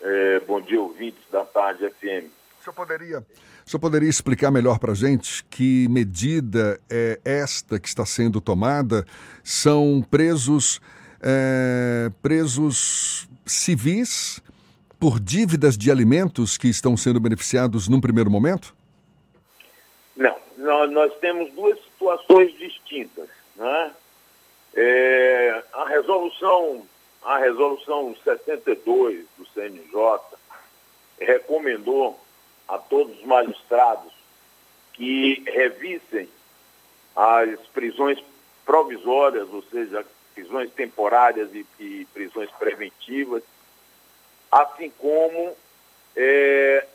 é, bom dia ouvintes da Tarde FM. O senhor poderia, o senhor poderia explicar melhor para a gente que medida é esta que está sendo tomada? São presos, é, presos civis por dívidas de alimentos que estão sendo beneficiados num primeiro momento? Nós, nós temos duas situações distintas. Né? É, a resolução a resolução 62 do CNJ recomendou a todos os magistrados que revisem as prisões provisórias, ou seja, prisões temporárias e, e prisões preventivas, assim como é,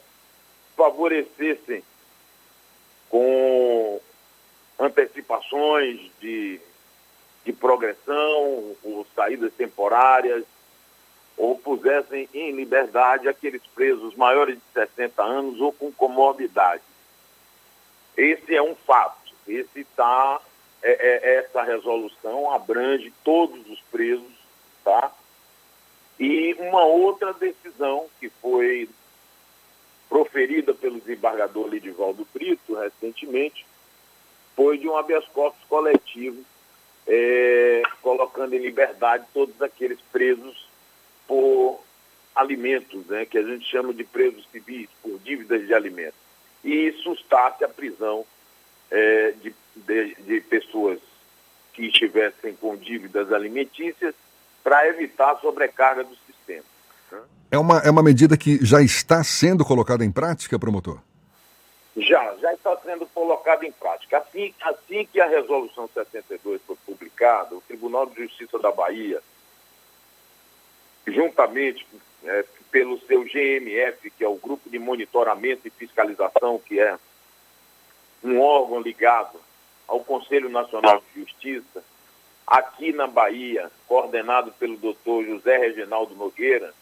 favorecessem com antecipações de de progressão ou saídas temporárias, ou pusessem em liberdade aqueles presos maiores de 60 anos ou com comorbidade. Esse é um fato. Esse tá, é, é, essa resolução abrange todos os presos, tá? E uma outra decisão que foi proferida pelo desembargador Lidivaldo Brito recentemente foi de um habeas corpus coletivo é, colocando em liberdade todos aqueles presos por alimentos, né, que a gente chama de presos civis, por dívidas de alimentos. E sustasse a prisão é, de, de, de pessoas que estivessem com dívidas alimentícias para evitar a sobrecarga do. É uma, é uma medida que já está sendo colocada em prática, promotor? Já, já está sendo colocado em prática. Assim, assim que a resolução 62 foi publicada, o Tribunal de Justiça da Bahia, juntamente é, pelo seu GMF, que é o Grupo de Monitoramento e Fiscalização, que é um órgão ligado ao Conselho Nacional de Justiça, aqui na Bahia, coordenado pelo doutor José Reginaldo Nogueira,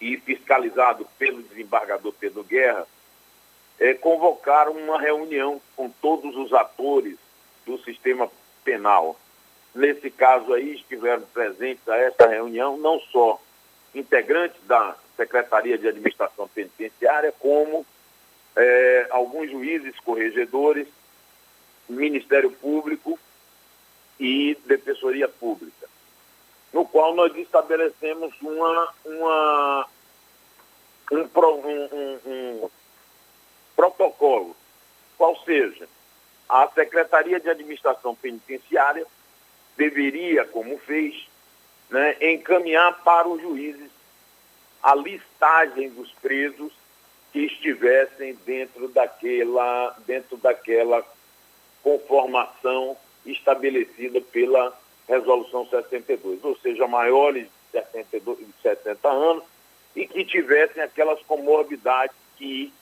e fiscalizado pelo desembargador Pedro Guerra, é, convocaram uma reunião com todos os atores do sistema penal. Nesse caso aí, estiveram presentes a essa reunião não só integrantes da Secretaria de Administração Penitenciária, como é, alguns juízes, corregedores, Ministério Público e Defensoria Pública, no qual nós estabelecemos uma, uma, um, um, um protocolo, qual seja, a Secretaria de Administração Penitenciária deveria, como fez, né, encaminhar para os juízes a listagem dos presos que estivessem dentro daquela, dentro daquela conformação estabelecida pela Resolução 62, ou seja, maiores de 62, de 60 anos e que tivessem aquelas comorbidades que,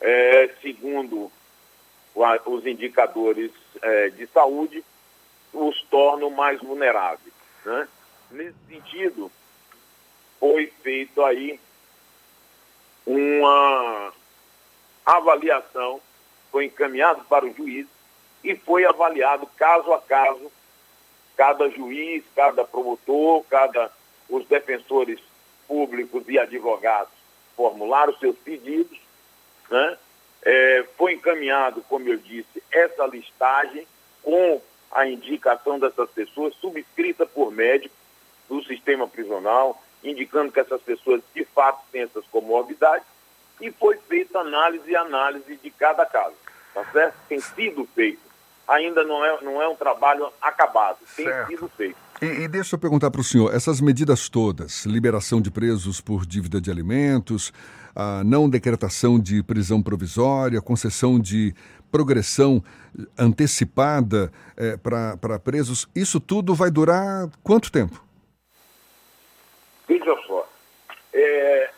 é, segundo os indicadores é, de saúde, os tornam mais vulneráveis. Né? Nesse sentido, foi feito aí uma avaliação, foi encaminhado para o juiz e foi avaliado caso a caso, cada juiz, cada promotor, cada os defensores públicos e advogados formularam seus pedidos, né? É, foi encaminhado, como eu disse, essa listagem com a indicação dessas pessoas, subscrita por médico do sistema prisional, indicando que essas pessoas de fato têm essas comorbidades, e foi feita análise e análise de cada caso. Tá certo? Tem sido feito. Ainda não é, não é um trabalho acabado, tem Certo. sido feito. E, e deixa eu perguntar para o senhor, essas medidas todas, liberação de presos por dívida de alimentos, a não decretação de prisão provisória, concessão de progressão antecipada para presos, isso tudo vai durar quanto tempo? Veja só, é,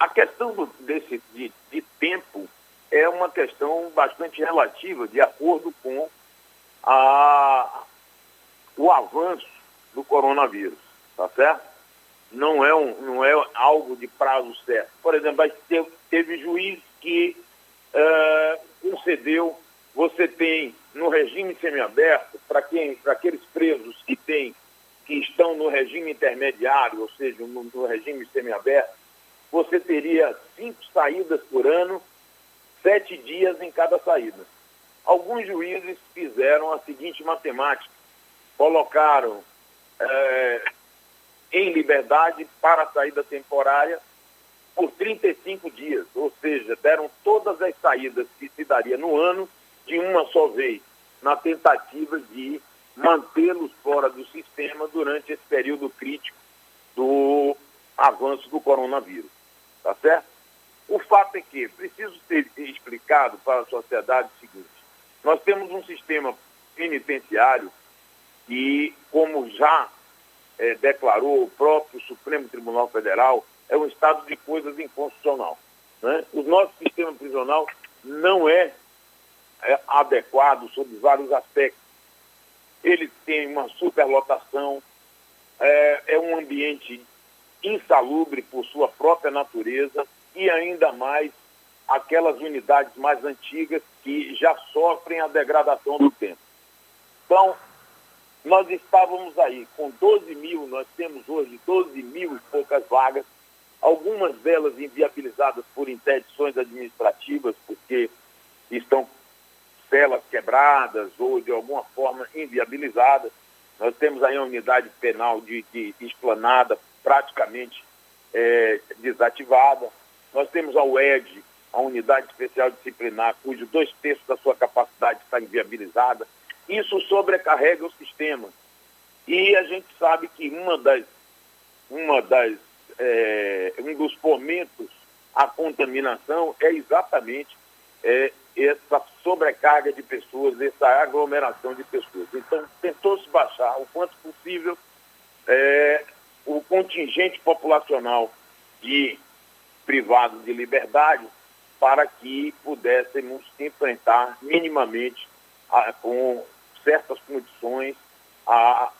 a questão do- desse, de, de tempo é uma questão bastante relativa, de acordo com a, o avanço do coronavírus, tá certo? Não é, um, não é algo de prazo certo. Por exemplo, teve juiz que eh, concedeu, você tem no regime semiaberto, para quem, para aqueles presos que têm, que estão no regime intermediário, ou seja, no, no regime semiaberto, você teria cinco saídas por ano, sete dias em cada saída. Alguns juízes fizeram a seguinte matemática: colocaram eh, em liberdade para a saída temporária por 35 dias, ou seja, deram todas as saídas que se daria no ano de uma só vez, na tentativa de mantê-los fora do sistema durante esse período crítico do avanço do coronavírus. Tá certo? O fato é que preciso ter explicado para a sociedade o seguinte: nós temos um sistema penitenciário que, como já eh, declarou o próprio Supremo Tribunal Federal, é um estado de coisas inconstitucional. Né? O nosso sistema prisional não é, é adequado sob vários aspectos. Ele tem uma superlotação, é, é um ambiente insalubre por sua própria natureza e ainda mais aquelas unidades mais antigas que já sofrem a degradação do tempo. Então, nós estávamos aí com 12 mil, nós temos hoje 12 mil e poucas vagas, algumas delas inviabilizadas por interdições administrativas, porque estão celas quebradas ou de alguma forma inviabilizadas. Nós temos aí a unidade penal de, de esplanada praticamente eh, desativada. Nós temos a UED, a Unidade Especial Disciplinar, cujo dois terços da sua capacidade está inviabilizada. Isso sobrecarrega o sistema. E a gente sabe que uma das, uma das, eh, um dos fomentos à contaminação é exatamente eh, essa sobrecarga de pessoas, essa aglomeração de pessoas. Então, tentou-se baixar o quanto possível eh, o contingente populacional de privados de liberdade para que pudéssemos enfrentar minimamente a- com certas condições a,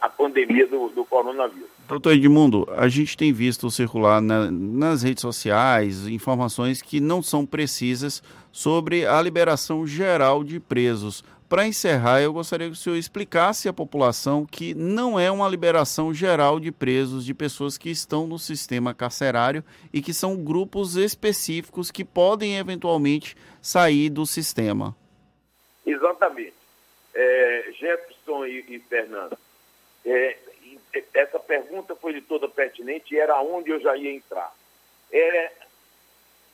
a pandemia do, do coronavírus. Doutor Edmundo, a gente tem visto circular na, nas redes sociais informações que não são precisas sobre a liberação geral de presos. Para encerrar, eu gostaria que o senhor explicasse à população que não é uma liberação geral de presos, de pessoas que estão no sistema carcerário e que são grupos específicos que podem eventualmente sair do sistema. Exatamente. É, Jefferson e, e Fernando, é, essa pergunta foi de toda pertinente e era onde eu já ia entrar. É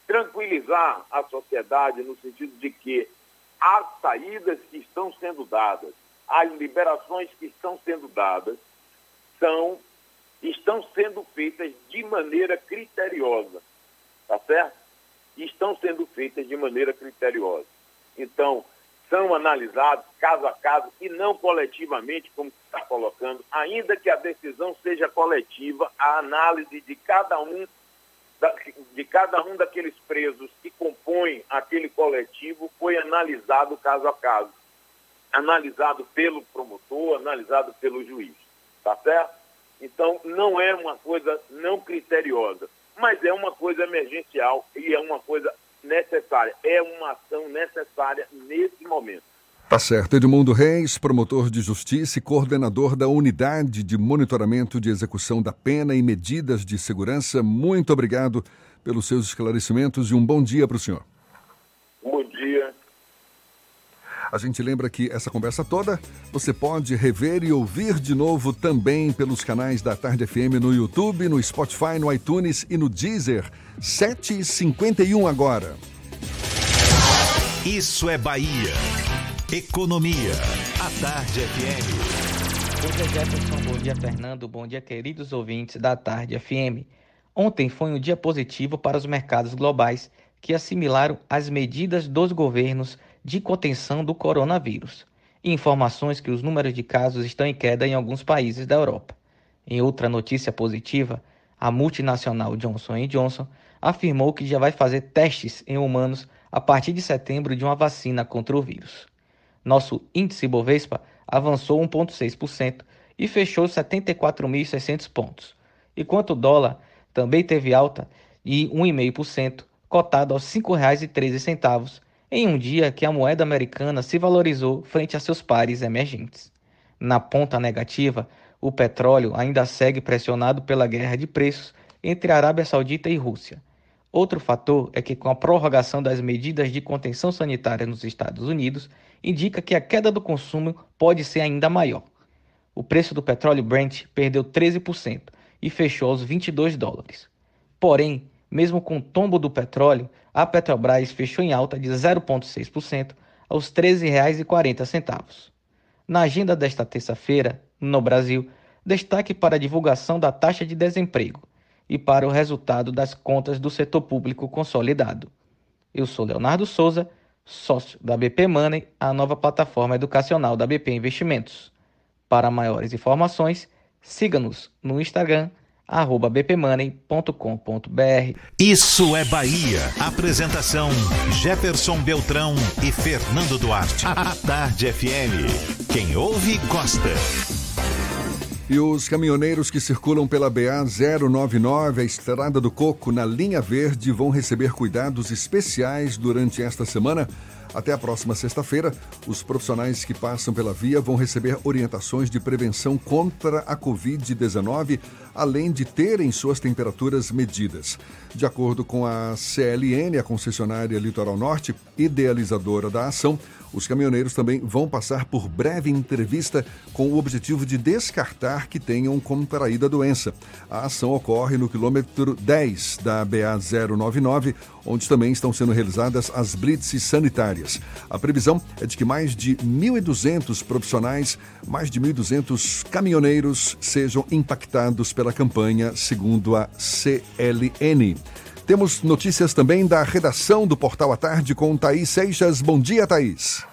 tranquilizar a sociedade no sentido de que as saídas que estão sendo dadas, as liberações que estão sendo dadas, são, estão sendo feitas de maneira criteriosa, tá certo? Estão sendo feitas de maneira criteriosa. Então, são analisados caso a caso e não coletivamente, como está colocando, ainda que a decisão seja coletiva, a análise de cada um de cada um daqueles presos que compõem aquele coletivo foi analisado caso a caso, analisado pelo promotor, analisado pelo juiz, tá certo? Então não é uma coisa não criteriosa, mas é uma coisa emergencial e é uma coisa necessária, é uma ação necessária nesse momento. Tá certo. Edmundo Reis, promotor de justiça e coordenador da Unidade de Monitoramento de Execução da Pena e Medidas de Segurança, muito obrigado pelos seus esclarecimentos e um bom dia para o senhor. Bom dia. A gente lembra que essa conversa toda você pode rever e ouvir de novo também pelos canais da Tarde FM no YouTube, no Spotify, no iTunes e no Deezer. 7h51 agora. Isso é Bahia. Economia. A Tarde FM. Bom dia, Jefferson. Bom dia, Fernando. Bom dia, queridos ouvintes da Tarde FM. Ontem foi um dia positivo para os mercados globais que assimilaram as medidas dos governos de contenção do coronavírus. Informações que os números de casos estão em queda em alguns países da Europa. Em outra notícia positiva, a multinacional Johnson Johnson afirmou que já vai fazer testes em humanos a partir de setembro de uma vacina contra o vírus. Nosso índice Bovespa avançou 1,6% e fechou 74.600 pontos, enquanto o dólar também teve alta de 1,5%, cotado aos R$ 5,13, em um dia que a moeda americana se valorizou frente a seus pares emergentes. Na ponta negativa, o petróleo ainda segue pressionado pela guerra de preços entre Arábia Saudita e Rússia. Outro fator é que, com a prorrogação das medidas de contenção sanitária nos Estados Unidos, indica que a queda do consumo pode ser ainda maior. O preço do petróleo Brent perdeu 13% e fechou aos 22 dólares. Porém, mesmo com o tombo do petróleo, a Petrobras fechou em alta de 0,6% aos R$ 13,40. Na agenda desta terça-feira, no Brasil, destaque para a divulgação da taxa de desemprego e para o resultado das contas do setor público consolidado. Eu sou Leonardo Souza sócio da BP Money, a nova plataforma educacional da BP Investimentos. Para maiores informações, siga-nos no Instagram, arroba bpmoney.com.br. Isso é Bahia. Apresentação: Jefferson Beltrão e Fernando Duarte. A Tarde FM. Quem ouve, gosta. E os caminhoneiros que circulam pela BA 099, a Estrada do Coco, na linha verde, vão receber cuidados especiais durante esta semana. Até a próxima sexta-feira, os profissionais que passam pela via vão receber orientações de prevenção contra a Covid-19, além de terem suas temperaturas medidas. De acordo com a CLN, a concessionária Litoral Norte, idealizadora da ação, os caminhoneiros também vão passar por breve entrevista com o objetivo de descartar que tenham contraído a doença. A ação ocorre no quilômetro 10 da BA 099, onde também estão sendo realizadas as blitzes sanitárias. A previsão é de que mais de 1.200 profissionais, mais de 1.200 caminhoneiros sejam impactados pela campanha, segundo a CLN. Temos notícias também da redação do Portal à Tarde com Thaís Seixas. Bom dia, Thaís.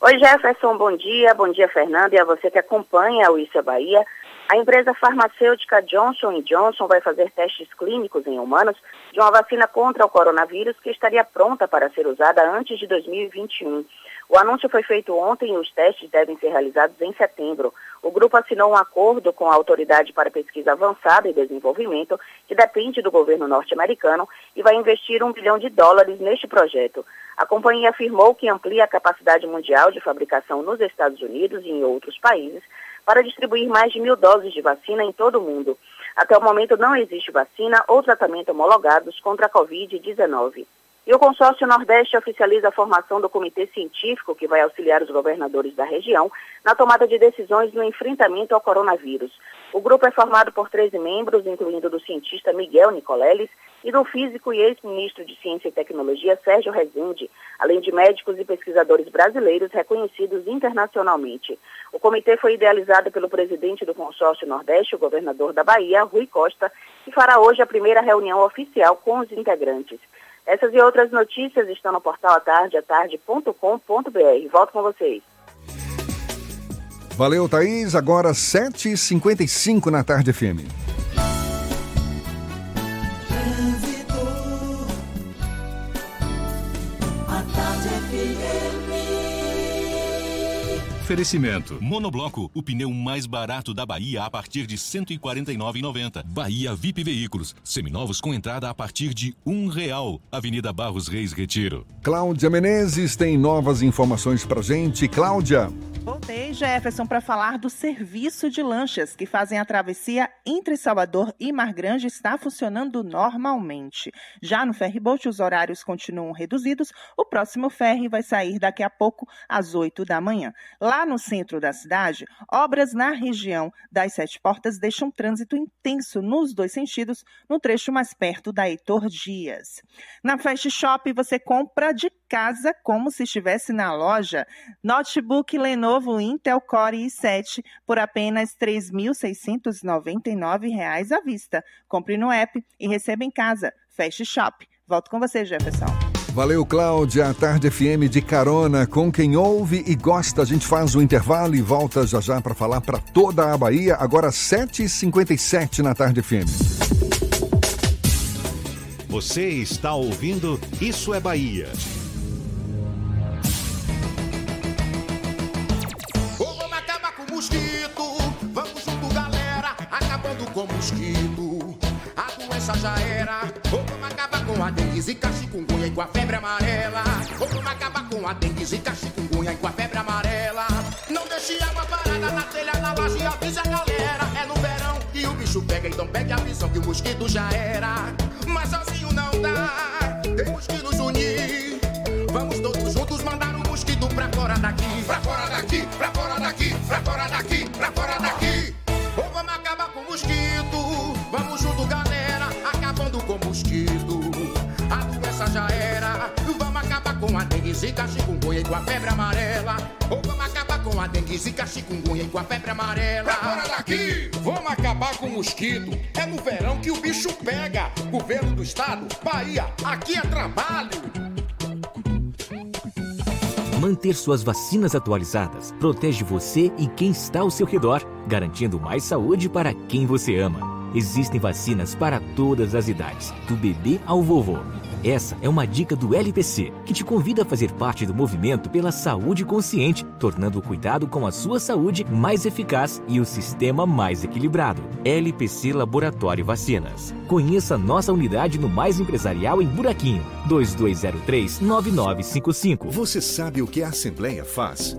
Oi, Jefferson, bom dia. Bom dia, Fernando, e a você que acompanha o Isso é Bahia. A empresa farmacêutica Johnson Johnson vai fazer testes clínicos em humanos de uma vacina contra o coronavírus que estaria pronta para ser usada antes de 2021. O anúncio foi feito ontem e os testes devem ser realizados em setembro. O grupo assinou um acordo com a Autoridade para Pesquisa Avançada e Desenvolvimento, que depende do governo norte-americano, e vai investir um bilhão de dólares neste projeto. A companhia afirmou que amplia a capacidade mundial de fabricação nos Estados Unidos e em outros países para distribuir mais de mil doses de vacina em todo o mundo. Até o momento não existe vacina ou tratamento homologados contra a Covid-19. E o consórcio Nordeste oficializa a formação do comitê científico que vai auxiliar os governadores da região na tomada de decisões no enfrentamento ao coronavírus. O grupo é formado por 13 membros, incluindo do cientista Miguel Nicoleles e do físico e ex-ministro de Ciência e Tecnologia Sérgio Rezende, além de médicos e pesquisadores brasileiros reconhecidos internacionalmente. O comitê foi idealizado pelo presidente do consórcio Nordeste, o governador da Bahia, Rui Costa, e fará hoje a primeira reunião oficial com os integrantes. Essas e outras notícias estão no portal atardeatarde.com.br. Volto com vocês. Valeu, Thaís. Agora 7h55 na Tarde FM. Oferecimento. Monobloco, o pneu mais barato da Bahia a partir de R$ 149,90. Bahia VIP Veículos, seminovos com entrada a partir de um real. Avenida Barros Reis Retiro. Cláudia Menezes tem novas informações pra gente. Cláudia. Voltei, Jefferson, para falar do serviço de lanchas que fazem a travessia entre Salvador e Mar Grande está funcionando normalmente. Já no ferryboat, os horários continuam reduzidos. O próximo ferry vai sair daqui a pouco, às 8 da manhã. Lá no centro da cidade, obras na região das Sete Portas deixam trânsito intenso nos dois sentidos, no trecho mais perto da Heitor Dias. Na Fast Shop, você compra de casa como se estivesse na loja. Notebook Lenovo Intel Core i7 por apenas R$ 3.699 à vista. Compre no app e receba em casa. Fast Shop. Volto com você, Jefferson. Valeu, Cláudia. A Tarde FM de carona com quem ouve e gosta. A gente faz o intervalo e volta já já para falar para toda a Bahia. Agora 7h57 na Tarde FM. Você está ouvindo Isso é Bahia. Vamos acabar com o mosquito. Vamos junto, galera. Acabando com o mosquito. Doença já era. Vamos acabar com a dengue, zika, chikungunya e com a febre amarela. Vamos acabar com a dengue, zika, chikungunya e com a febre amarela. Não deixe água parada na telha, na laje avisa a galera. É no verão que o bicho pega, então pegue a visão que o mosquito já era. Mas sozinho não dá. Temos que nos unir. Vamos todos juntos mandar o mosquito pra fora daqui. Pra fora daqui, pra fora daqui, pra fora daqui, pra fora daqui. Com a dengue, zika, chikungunya e com a febre amarela. Ou vamos acabar com a dengue, zika, chikungunya e com a febre amarela. Pra fora daqui! Vamos acabar com o mosquito. É no verão que o bicho pega. Governo do estado, Bahia, aqui é trabalho. Manter suas vacinas atualizadas protege você e quem está ao seu redor, garantindo mais saúde para quem você ama. Existem vacinas para todas as idades, do bebê ao vovô. Essa é uma dica do LPC, que te convida a fazer parte do movimento pela saúde consciente, tornando o cuidado com a sua saúde mais eficaz e o sistema mais equilibrado. LPC Laboratório Vacinas. Conheça nossa unidade no Mais Empresarial em Buraquinho, 2203-9955. Você sabe o que a Assembleia faz?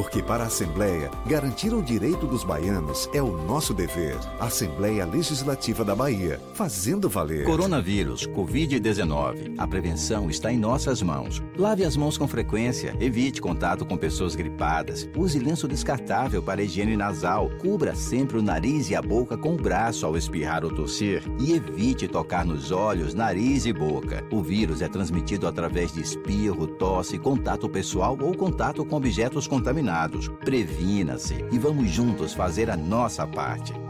Porque para a Assembleia, garantir o direito dos baianos é o nosso dever. Assembleia Legislativa da Bahia, fazendo valer. Coronavírus, Covid-19. A prevenção está em nossas mãos. Lave as mãos com frequência, evite contato com pessoas gripadas, use lenço descartável para higiene nasal, cubra sempre o nariz e a boca com o braço ao espirrar ou tossir e evite tocar nos olhos, nariz e boca. O vírus é transmitido através de espirro, tosse, contato pessoal ou contato com objetos contaminados. Previna-se e vamos juntos fazer a nossa parte.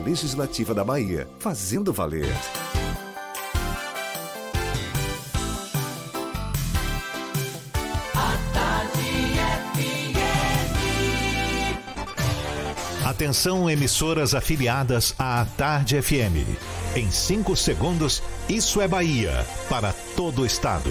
Legislativa da Bahia, fazendo valer. Atenção, emissoras afiliadas à Tarde FM. Em 5 segundos, isso é Bahia para todo o estado.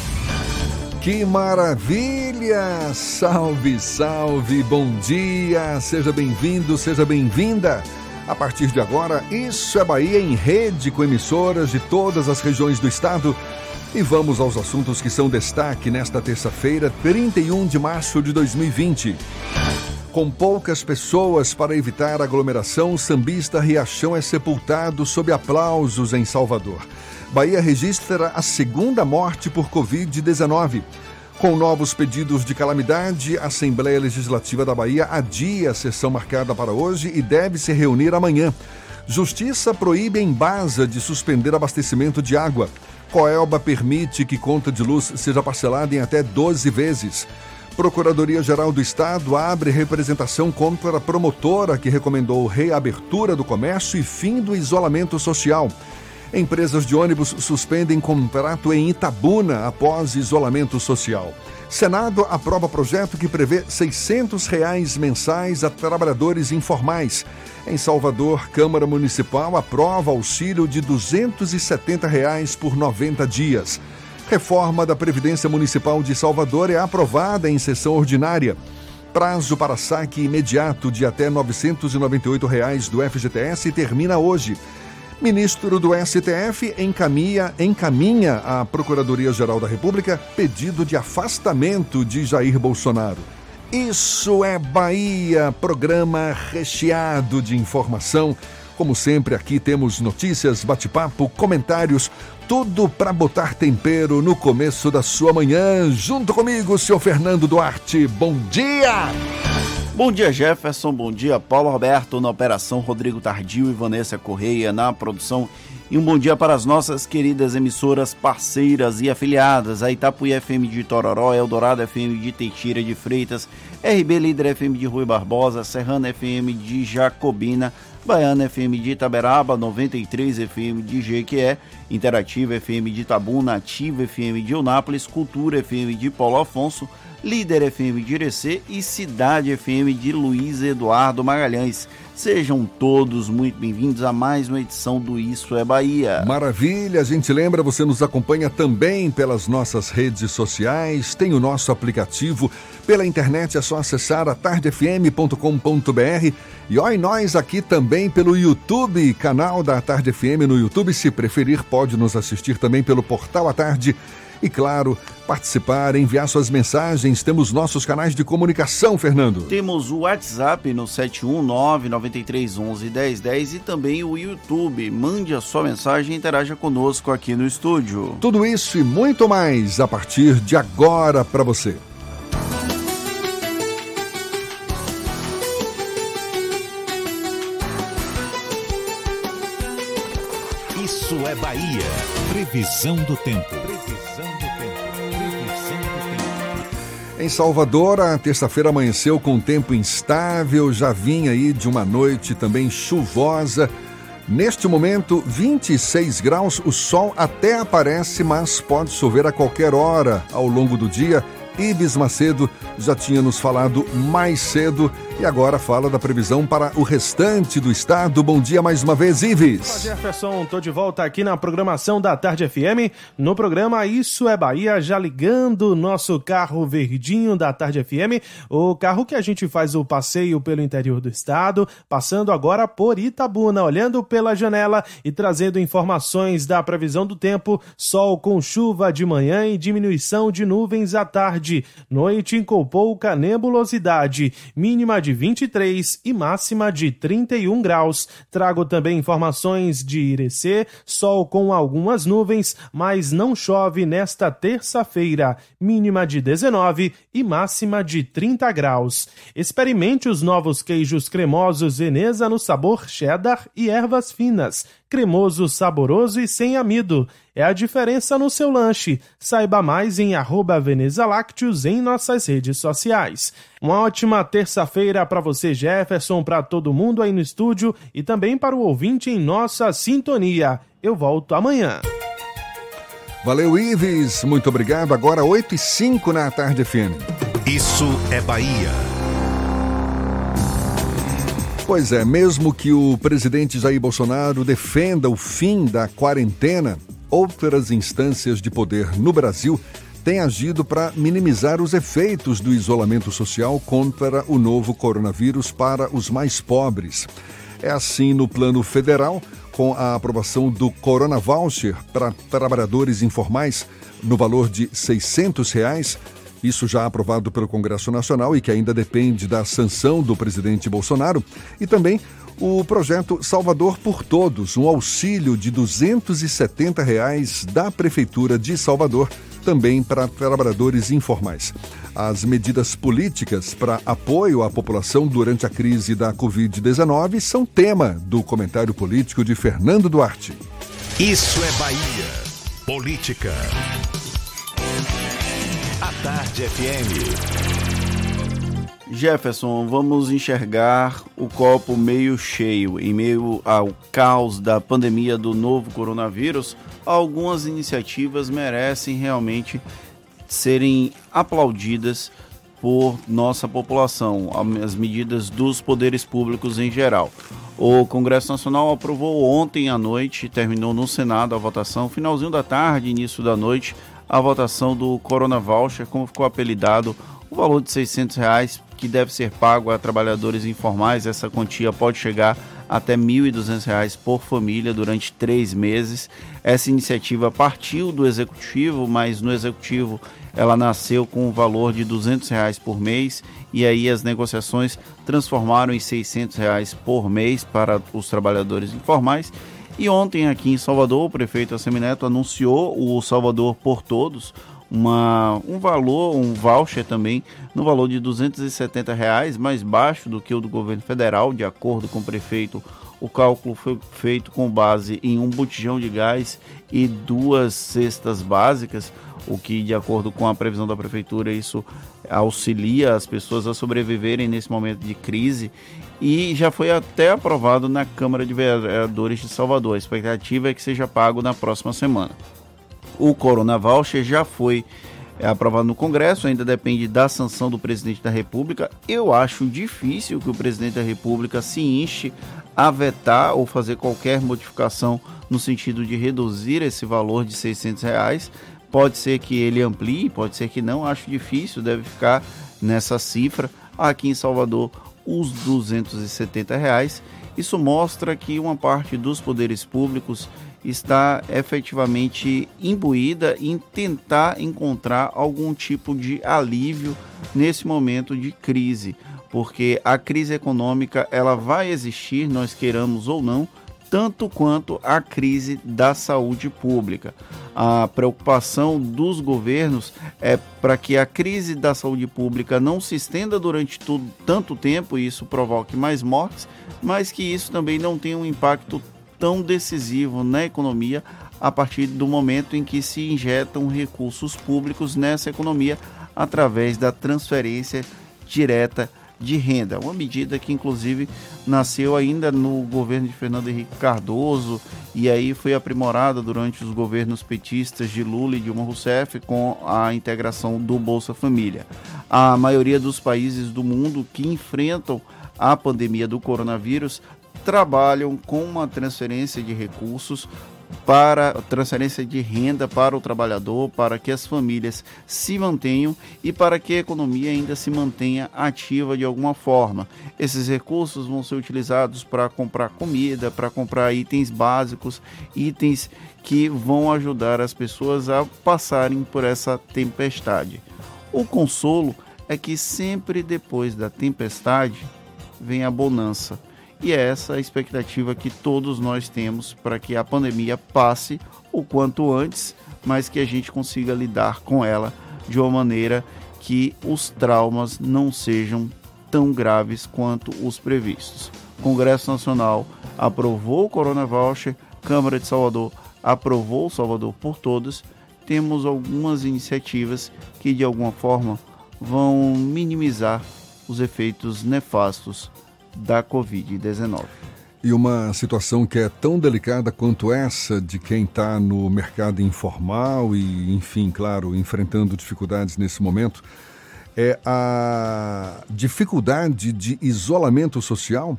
Que maravilha! Salve, salve, bom dia! Seja bem-vindo, seja bem-vinda! A partir de agora, Isso é Bahia em rede com emissoras de todas as regiões do estado. E vamos aos assuntos que são destaque nesta terça-feira, 31 de março de 2020. Com poucas pessoas para evitar aglomeração, o sambista Riachão é sepultado sob aplausos em Salvador. Bahia registra a segunda morte por Covid-19. Com novos pedidos de calamidade, a Assembleia Legislativa da Bahia adia a sessão marcada para hoje e deve se reunir amanhã. Justiça proíbe em Baza de suspender abastecimento de água. Coelba permite que conta de luz seja parcelada em até 12 vezes. Procuradoria-Geral do Estado abre representação contra a promotora que recomendou reabertura do comércio e fim do isolamento social. Empresas de ônibus suspendem contrato em Itabuna após isolamento social. Senado aprova projeto que prevê 600 reais mensais a trabalhadores informais. Em Salvador, Câmara Municipal aprova auxílio de 270 reais por 90 dias. Reforma da Previdência Municipal de Salvador é aprovada em sessão ordinária. Prazo para saque imediato de até 998 reais do FGTS termina hoje. Ministro do STF encaminha, encaminha à Procuradoria-Geral da República pedido de afastamento de Jair Bolsonaro. Isso é Bahia, programa recheado de informação. Como sempre, aqui temos notícias, bate-papo, comentários, tudo para botar tempero no começo da sua manhã. Junto comigo, senhor Fernando Duarte. Bom dia! Bom dia, Jefferson. Bom dia, Paulo Roberto na operação, Rodrigo Tardio e Vanessa Correia na produção. E um bom dia para as nossas queridas emissoras parceiras e afiliadas, a Itapuí FM de Tororó, Eldorado FM de Teixeira de Freitas, RB Líder FM de Rui Barbosa, Serrana FM de Jacobina, Baiana FM de Itaberaba, 93 FM de Jequié, Interativa FM de Tabuna, Ativa FM de Unápolis, Cultura FM de Paulo Afonso, Líder FM de Irecê e Cidade FM de Luiz Eduardo Magalhães. Sejam todos muito bem-vindos a mais uma edição do Isso é Bahia. Maravilha, a gente lembra, você nos acompanha também pelas nossas redes sociais, tem o nosso aplicativo, pela internet é só acessar a tardefm.com.br e olha nós aqui também pelo YouTube, canal da Tarde FM no YouTube, se preferir pode nos assistir também pelo Portal à Tarde E claro, participar, enviar suas mensagens. Temos nossos canais de comunicação, Fernando. Temos o WhatsApp no 719-9311-1010 e também o YouTube. Mande a sua mensagem e interaja conosco aqui no estúdio. Tudo isso e muito mais a partir de agora para você. Isso é Bahia. Previsão do tempo. Em Salvador, a terça-feira amanheceu com tempo instável, já vinha aí de uma noite também chuvosa. Neste momento, 26 graus, o sol até aparece, mas pode chover a qualquer hora ao longo do dia. Ibis Macedo já tinha nos falado mais cedo e agora fala da previsão para o restante do estado. Bom dia mais uma vez, Olá, Ives. Jefferson, tô de volta aqui na programação da Tarde FM, no programa Isso é Bahia, já ligando o nosso carro verdinho da Tarde FM, o carro que a gente faz o passeio pelo interior do estado, passando agora por Itabuna, olhando pela janela e trazendo informações da previsão do tempo, sol com chuva de manhã e diminuição de nuvens à tarde, noite com pouca nebulosidade, mínima de 23 e máxima de 31 graus. Trago também informações de Irecê, sol com algumas nuvens, mas não chove nesta terça-feira, mínima de 19 e máxima de 30 graus. Experimente os novos queijos cremosos Veneza no sabor cheddar e ervas finas. Cremoso, saboroso e sem amido. É a diferença no seu lanche. Saiba mais em arroba Veneza Lácteos em nossas redes sociais. Uma ótima terça-feira para você, Jefferson, para todo mundo aí no estúdio e também para o ouvinte em nossa sintonia. Eu volto amanhã. Valeu, Ives. Muito obrigado. Agora 8 e 5 na tarde FM. Isso é Bahia. Pois é, mesmo que o presidente Jair Bolsonaro defenda o fim da quarentena, outras instâncias de poder no Brasil têm agido para minimizar os efeitos do isolamento social contra o novo coronavírus para os mais pobres. É assim no plano federal, com a aprovação do Corona Voucher para trabalhadores informais no valor de 600 reais, isso já aprovado pelo Congresso Nacional e que ainda depende da sanção do presidente Bolsonaro, e também o projeto Salvador por Todos, um auxílio de 270 reais da Prefeitura de Salvador, também para trabalhadores informais. As medidas políticas para apoio à população durante a crise da Covid-19 são tema do comentário político de Fernando Duarte. Isso é Bahia. Política. Tarde FM. Jefferson, vamos enxergar o copo meio cheio. Em meio ao caos da pandemia do novo coronavírus, algumas iniciativas merecem realmente serem aplaudidas por nossa população, as medidas dos poderes públicos em geral. O Congresso Nacional aprovou ontem à noite, terminou no Senado a votação, finalzinho da tarde, início da noite, a votação do Corona Voucher, como ficou apelidado, o valor de 600 reais que deve ser pago a trabalhadores informais. Essa quantia pode chegar até R$ 1.200 por família durante três meses. Essa iniciativa partiu do Executivo, mas no Executivo ela nasceu com o valor de 200 reais por mês e aí as negociações transformaram em 600 reais por mês para os trabalhadores informais. E ontem aqui em Salvador, o prefeito Assemineto anunciou o Salvador por Todos, uma, um valor, um voucher também, no valor de 270 reais, mais baixo do que o do governo federal, de acordo com o prefeito. O cálculo foi feito com base em um botijão de gás e duas cestas básicas, o que, de acordo com a previsão da prefeitura, isso auxilia as pessoas a sobreviverem nesse momento de crise e já foi até aprovado na Câmara de Vereadores de Salvador. A expectativa é que seja pago na próxima semana. O Corona Voucher já foi é, aprovado no Congresso, ainda depende da sanção do presidente da República. Eu acho difícil que o presidente da República se enche a vetar ou fazer qualquer modificação no sentido de reduzir esse valor de 600 reais. Pode ser que ele amplie, pode ser que não, acho difícil, deve ficar nessa cifra. Aqui em Salvador, os 270 reais. Isso mostra que uma parte dos poderes públicos está efetivamente imbuída em tentar encontrar algum tipo de alívio nesse momento de crise, porque a crise econômica ela vai existir, nós queiramos ou não, tanto quanto a crise da saúde pública. A preocupação dos governos é para que a crise da saúde pública não se estenda durante tudo, tanto tempo e isso provoque mais mortes, mas que isso também não tenha um impacto tão decisivo na economia a partir do momento em que se injetam recursos públicos nessa economia através da transferência direta de renda. Uma medida que, inclusive, nasceu ainda no governo de Fernando Henrique Cardoso e aí foi aprimorada durante os governos petistas de Lula e Dilma Rousseff com a integração do Bolsa Família. A maioria dos países do mundo que enfrentam a pandemia do coronavírus trabalham com uma transferência de recursos para transferência de renda para o trabalhador, para que as famílias se mantenham e para que a economia ainda se mantenha ativa de alguma forma. Esses recursos vão ser utilizados para comprar comida, para comprar itens básicos, itens que vão ajudar as pessoas a passarem por essa tempestade. O consolo é que sempre depois da tempestade vem a bonança e é essa a expectativa que todos nós temos para que a pandemia passe o quanto antes, mas que a gente consiga lidar com ela de uma maneira que os traumas não sejam tão graves quanto os previstos. O Congresso Nacional aprovou o Corona Voucher, Câmara de Salvador aprovou o Salvador por Todos. Temos algumas iniciativas que de alguma forma vão minimizar os efeitos nefastos da Covid-19. E uma situação que é tão delicada quanto essa de quem está no mercado informal e, enfim, claro, enfrentando dificuldades nesse momento, é a dificuldade de isolamento social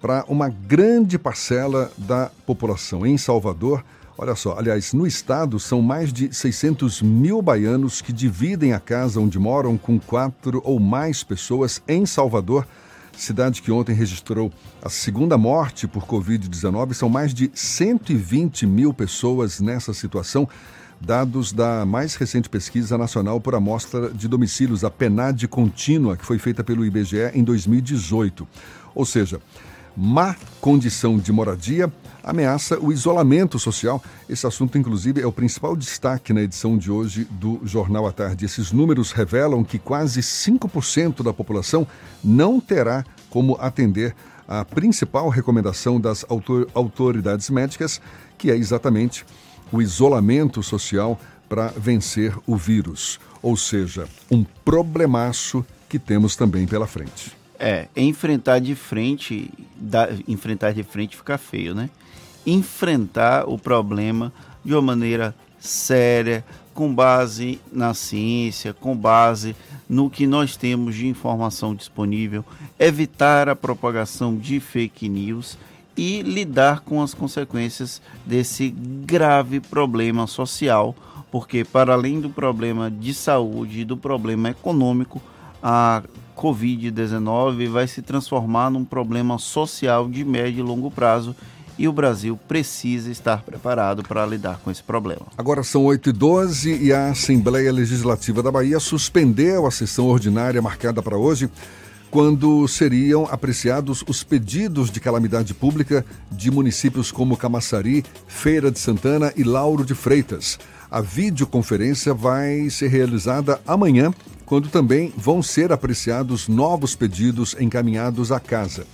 para uma grande parcela da população. Em Salvador, olha só, aliás, no estado são mais de 600 mil baianos que dividem a casa onde moram com quatro ou mais pessoas em Salvador cidade que ontem registrou a segunda morte por Covid-19. São mais de 120 mil pessoas nessa situação, dados da mais recente pesquisa nacional por amostra de domicílios, a PENAD contínua, que foi feita pelo IBGE em 2018. Ou seja, má condição de moradia ameaça o isolamento social. Esse assunto, inclusive, é o principal destaque na edição de hoje do Jornal à Tarde. Esses números revelam que quase 5% da população não terá como atender a principal recomendação das autoridades médicas, que é exatamente o isolamento social para vencer o vírus. Ou seja, um problemaço que temos também pela frente. É, enfrentar de frente, da, enfrentar de frente fica feio, né? Enfrentar o problema de uma maneira séria, com base na ciência, com base no que nós temos de informação disponível, evitar a propagação de fake news e lidar com as consequências desse grave problema social, porque para além do problema de saúde e do problema econômico, a Covid-19 vai se transformar num problema social de médio e longo prazo e o Brasil precisa estar preparado para lidar com esse problema. Agora são 8 e 12 e a Assembleia Legislativa da Bahia suspendeu a sessão ordinária marcada para hoje, quando seriam apreciados os pedidos de calamidade pública de municípios como Camaçari, Feira de Santana e Lauro de Freitas. A videoconferência vai ser realizada amanhã, quando também vão ser apreciados novos pedidos encaminhados à casa.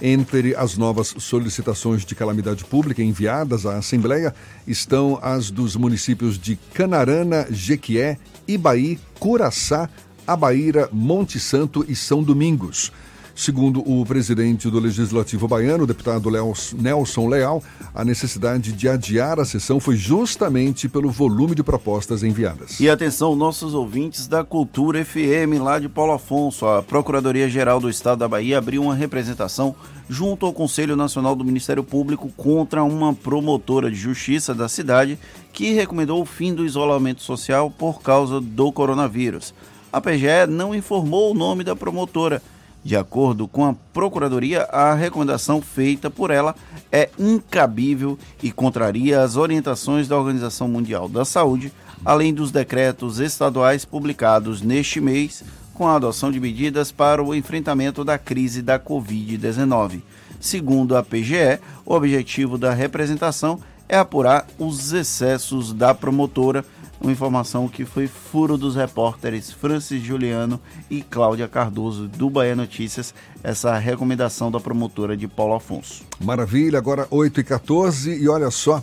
Entre as novas solicitações de calamidade pública enviadas à Assembleia estão as dos municípios de Canarana, Jequié, Ibaí, Curaçá, Abaíra, Monte Santo e São Domingos. Segundo o presidente do Legislativo Baiano, deputado Nelson Leal, a necessidade de adiar a sessão foi justamente pelo volume de propostas enviadas. E atenção, nossos ouvintes da Cultura FM lá de Paulo Afonso, a Procuradoria-Geral do Estado da Bahia abriu uma representação junto ao Conselho Nacional do Ministério Público contra uma promotora de justiça da cidade que recomendou o fim do isolamento social por causa do coronavírus. A PGE não informou o nome da promotora De acordo com a Procuradoria, a recomendação feita por ela é incabível e contraria as orientações da Organização Mundial da Saúde, além dos decretos estaduais publicados neste mês com a adoção de medidas para o enfrentamento da crise da Covid-19. Segundo a PGE, o objetivo da representação é apurar os excessos da promotora, uma informação que foi furo dos repórteres Francis Juliano e Cláudia Cardoso do Bahia Notícias, essa recomendação da promotora de Paulo Afonso. Maravilha, agora 8 e 14 e olha só,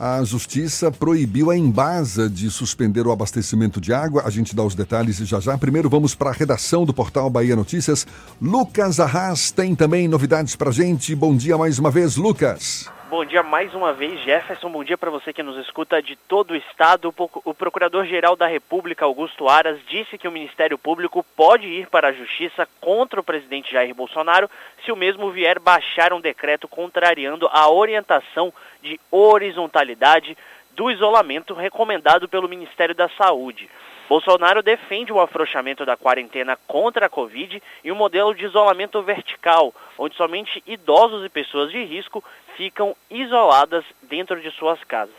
a Justiça proibiu a Embasa de suspender o abastecimento de água. A gente dá os detalhes já já. Primeiro vamos para a redação do portal Bahia Notícias. Lucas Arras tem também novidades para gente. Bom dia mais uma vez, Lucas. Bom dia mais uma vez, Jefferson. Bom dia para você que nos escuta de todo o estado. O Procurador-Geral da República, Augusto Aras, disse que o Ministério Público pode ir para a Justiça contra o presidente Jair Bolsonaro se o mesmo vier baixar um decreto contrariando a orientação de horizontalidade do isolamento recomendado pelo Ministério da Saúde. Bolsonaro defende o afrouxamento da quarentena contra a Covid e um modelo de isolamento vertical, onde somente idosos e pessoas de risco ficam isoladas dentro de suas casas.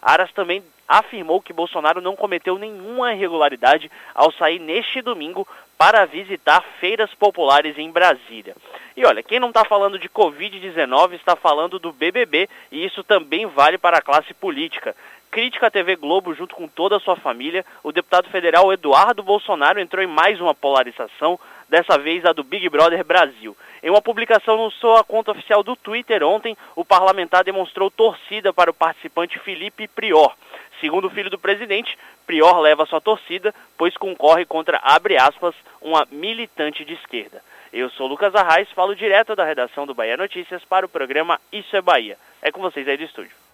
Aras também afirmou que Bolsonaro não cometeu nenhuma irregularidade ao sair neste domingo para visitar feiras populares em Brasília. E olha, quem não está falando de Covid-19 está falando do BBB e isso também vale para a classe política crítica à TV Globo junto com toda a sua família, o deputado federal Eduardo Bolsonaro entrou em mais uma polarização, dessa vez a do Big Brother Brasil. Em uma publicação no sua conta oficial do Twitter ontem, o parlamentar demonstrou torcida para o participante Felipe Prior. Segundo o filho do presidente, Prior leva sua torcida, pois concorre contra, abre aspas, uma militante de esquerda. Eu sou Lucas Arraes, falo direto da redação do Bahia Notícias para o programa Isso é Bahia. É com vocês aí do estúdio.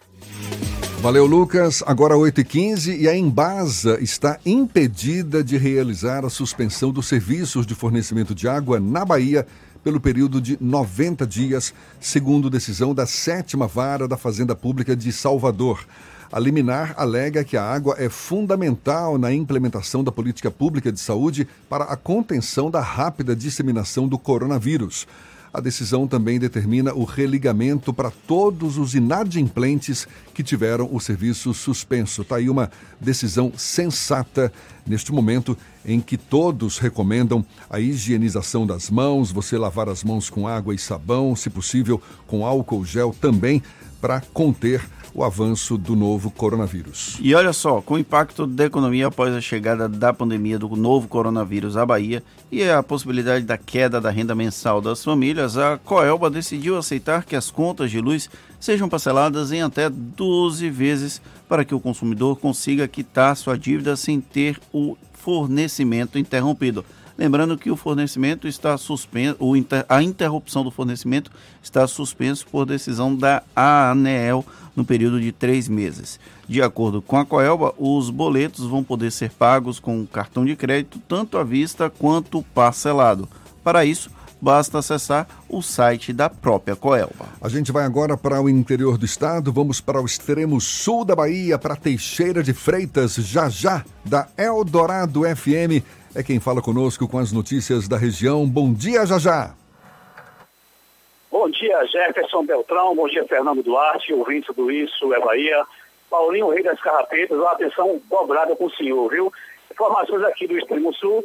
Valeu, Lucas. Agora 8h15 e a Embasa está impedida de realizar a suspensão dos serviços de fornecimento de água na Bahia pelo período de 90 dias, segundo decisão da sétima vara da Fazenda Pública de Salvador. A liminar alega que a água é fundamental na implementação da política pública de saúde para a contenção da rápida disseminação do coronavírus. A decisão também determina o religamento para todos os inadimplentes que tiveram o serviço suspenso. Está aí uma decisão sensata neste momento em que todos recomendam a higienização das mãos, você lavar as mãos com água e sabão, se possível com álcool gel também, para conter o avanço do novo coronavírus. E olha só, com o impacto da economia após a chegada da pandemia do novo coronavírus à Bahia e a possibilidade da queda da renda mensal das famílias, a Coelba decidiu aceitar que as contas de luz sejam parceladas em até 12 vezes para que o consumidor consiga quitar sua dívida sem ter o fornecimento interrompido. Lembrando que o fornecimento está suspenso, a interrupção do fornecimento está suspenso por decisão da ANEEL no período de três meses. De acordo com a Coelba, os boletos vão poder ser pagos com cartão de crédito tanto à vista quanto parcelado. Para isso, basta acessar o site da própria Coelba. A gente vai agora para o interior do estado, vamos para o extremo sul da Bahia, para Teixeira de Freitas, já já, da Eldorado FM. É quem fala conosco com as notícias da região. Bom dia, já já. Bom dia, Jefferson Beltrão. Bom dia, Fernando Duarte, ouvinte do Isso é Bahia. Paulinho Rei das Carrapetas, uma atenção dobrada com o senhor, viu? Informações aqui do Extremo Sul.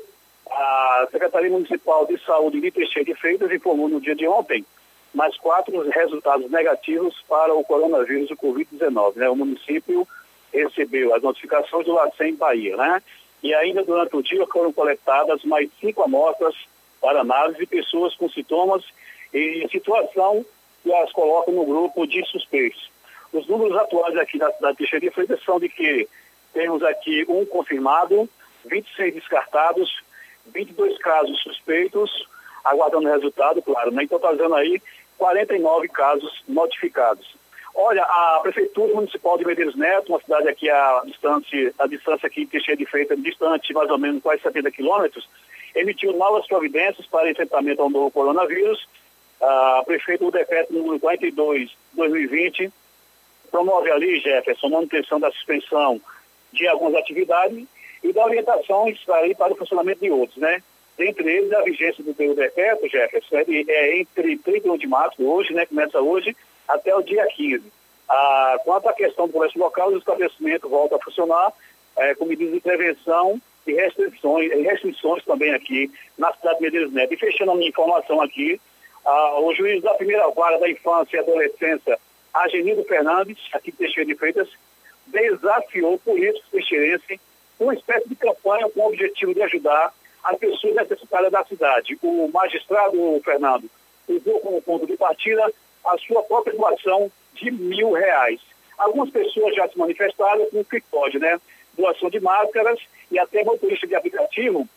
A Secretaria Municipal de Saúde de Teixeira de Freitas informou no dia de ontem mais quatro resultados negativos para o coronavírus do Covid-19. Né? O município recebeu as notificações do LACEN Bahia, né? E ainda durante o dia foram coletadas mais cinco amostras para análise de pessoas com sintomas e situação que as colocam no grupo de suspeitos. Os números atuais aqui da cidade de Teixeira de Freitas são de que temos aqui um confirmado, 26 descartados, 22 casos suspeitos, aguardando o resultado, claro, né? Então está dando aí 49 casos notificados. Olha, a Prefeitura Municipal de Medeiros Neto, uma cidade aqui a distância, a distância aqui de Teixeira de Freitas, distante mais ou menos quase 70 quilômetros, emitiu novas providências para enfrentamento ao novo coronavírus a prefeito do decreto número 42 2020 promove ali, Jefferson, manutenção da suspensão de algumas atividades e dá orientações aí para o funcionamento de outros, né? Dentre eles, a vigência do teu decreto, Jefferson, é entre 31 de março, hoje, né, começa hoje, até o dia 15. Ah, quanto à questão do comércio local, o estabelecimento volta a funcionar é, com medidas de prevenção e restrições, restrições também aqui na cidade de Medeiros Neto. E fechando a minha informação aqui, ah, o juiz da primeira vara da infância e adolescência, Agenido Fernandes, aqui de Teixeira de Freitas, desafiou políticos teixeirenses uma espécie de campanha com o objetivo de ajudar as pessoas necessitadas da cidade. O magistrado, Fernando, usou como ponto de partida a sua própria doação de mil reais. Algumas pessoas já se manifestaram com o que pode, né? Doação de máscaras e até motorista de aplicativo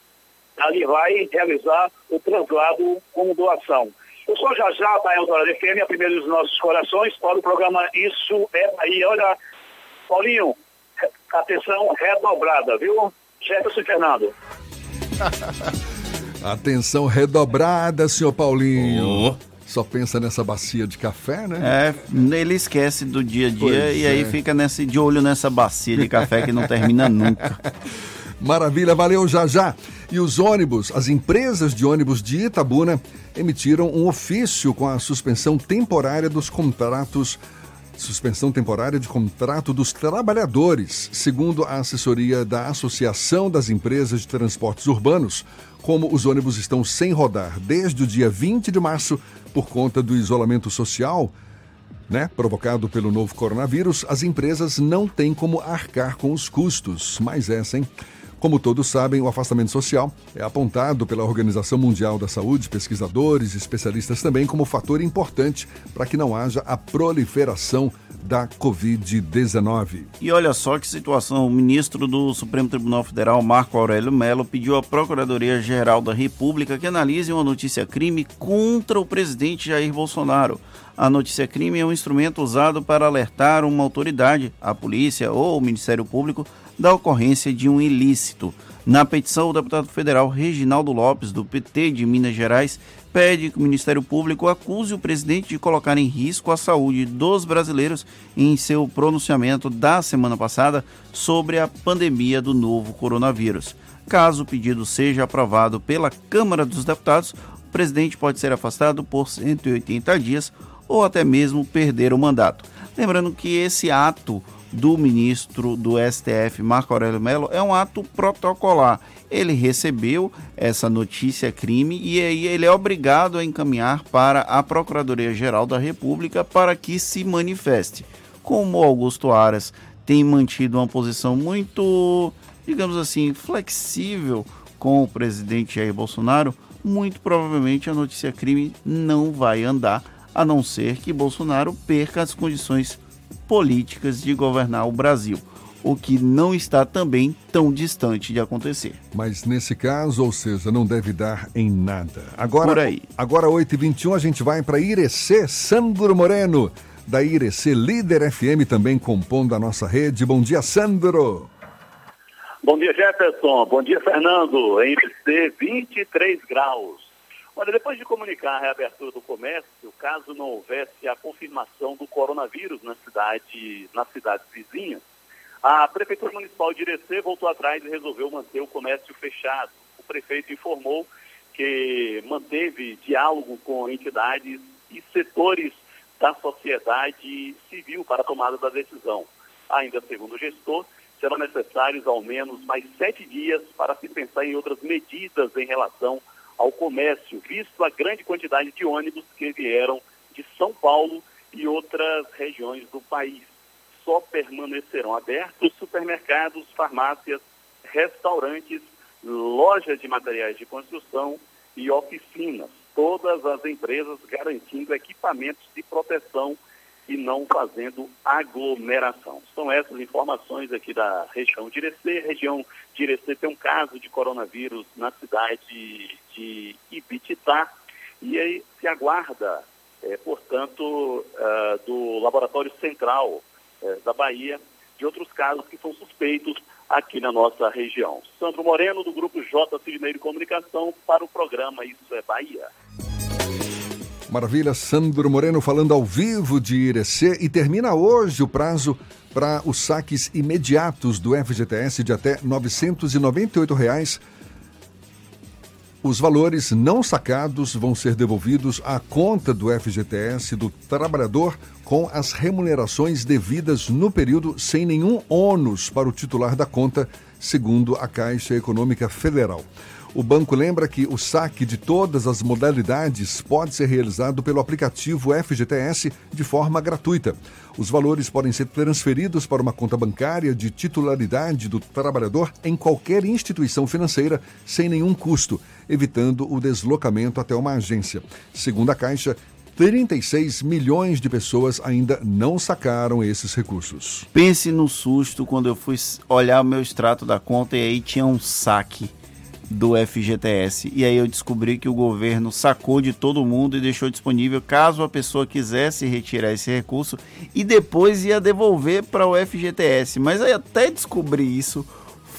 ali vai realizar o translado como doação. Eu sou já já da Eldorado FM, a primeira dos nossos corações, para o programa Isso é Bahia. Olha, Paulinho, atenção redobrada, viu? Jefferson Fernando. Atenção redobrada, senhor Paulinho. Oh. Só pensa nessa bacia de café, né? É, ele esquece do dia a dia pois e é. aí fica nesse, de olho nessa bacia de café que não termina nunca. Maravilha, valeu já já. E os ônibus, as empresas de ônibus de Itabuna emitiram um ofício com a suspensão temporária dos contratos suspensão temporária de contrato dos trabalhadores, segundo a assessoria da Associação das Empresas de Transportes Urbanos, como os ônibus estão sem rodar desde o dia 20 de março por conta do isolamento social, né, provocado pelo novo coronavírus, as empresas não têm como arcar com os custos. Mais essa, hein? Como todos sabem, o afastamento social é apontado pela Organização Mundial da Saúde, pesquisadores e especialistas também, como fator importante para que não haja a proliferação da Covid-19. E olha só que situação: o ministro do Supremo Tribunal Federal, Marco Aurélio Mello, pediu à Procuradoria-Geral da República que analise uma notícia-crime contra o presidente Jair Bolsonaro. A notícia-crime é um instrumento usado para alertar uma autoridade, a polícia ou o Ministério Público, da ocorrência de um ilícito. Na petição, o deputado federal Reginaldo Lopes, do PT de Minas Gerais, pede que o Ministério Público acuse o presidente de colocar em risco a saúde dos brasileiros em seu pronunciamento da semana passada sobre a pandemia do novo coronavírus. Caso o pedido seja aprovado pela Câmara dos Deputados, o presidente pode ser afastado por 180 dias ou até mesmo perder o mandato. Lembrando que esse ato do ministro do STF, Marco Aurélio Mello, é um ato protocolar. Ele recebeu essa notícia crime e aí ele é obrigado a encaminhar para a Procuradoria-Geral da República para que se manifeste. Como Augusto Aras tem mantido uma posição muito, digamos assim, flexível com o presidente Jair Bolsonaro, muito provavelmente a notícia crime não vai andar, a não ser que Bolsonaro perca as condições políticas de governar o Brasil, o que não está também tão distante de acontecer. Mas nesse caso, ou seja, não deve dar em nada. Agora, Por aí. Agora 8h21, a gente vai para Irecê, Sandro Moreno, da Irecê Líder FM, também compondo a nossa rede. Bom dia, Sandro! Bom dia, Jefferson. Bom dia, Fernando. Em Irecê, 23 graus. Olha, depois de comunicar a reabertura do comércio, caso não houvesse a confirmação do coronavírus na cidade, nas cidades vizinhas, a Prefeitura Municipal de Irecê voltou atrás e resolveu manter o comércio fechado. O prefeito informou que manteve diálogo com entidades e setores da sociedade civil para a tomada da decisão. Ainda segundo o gestor, serão necessários ao menos mais sete dias para se pensar em outras medidas em relação ao comércio, visto a grande quantidade de ônibus que vieram de São Paulo e outras regiões do país. Só permanecerão abertos supermercados, farmácias, restaurantes, lojas de materiais de construção e oficinas. Todas as empresas garantindo equipamentos de proteção e não fazendo aglomeração. São essas informações aqui da região de Irecê. Região de Irecê tem um caso de coronavírus na cidade de Ibititá e aí se aguarda, é, portanto, uh, do Laboratório Central uh, da Bahia de outros casos que são suspeitos aqui na nossa região. Sandro Moreno, do Grupo J. Sidney de Comunicação, para o programa Isso é Bahia. Maravilha, Sandro Moreno falando ao vivo de Irecê e termina hoje o prazo para os saques imediatos do FGTS de até 998 reais Os valores não sacados vão ser devolvidos à conta do FGTS do trabalhador com as remunerações devidas no período sem nenhum ônus para o titular da conta, segundo a Caixa Econômica Federal. O banco lembra que o saque de todas as modalidades pode ser realizado pelo aplicativo FGTS de forma gratuita. Os valores podem ser transferidos para uma conta bancária de titularidade do trabalhador em qualquer instituição financeira sem nenhum custo, evitando o deslocamento até uma agência. Segundo a Caixa, 36 milhões de pessoas ainda não sacaram esses recursos. Pense no susto quando eu fui olhar o meu extrato da conta e aí tinha um saque do FGTS. E aí eu descobri que o governo sacou de todo mundo e deixou disponível caso a pessoa quisesse retirar esse recurso e depois ia devolver para o FGTS. Mas aí até descobrir isso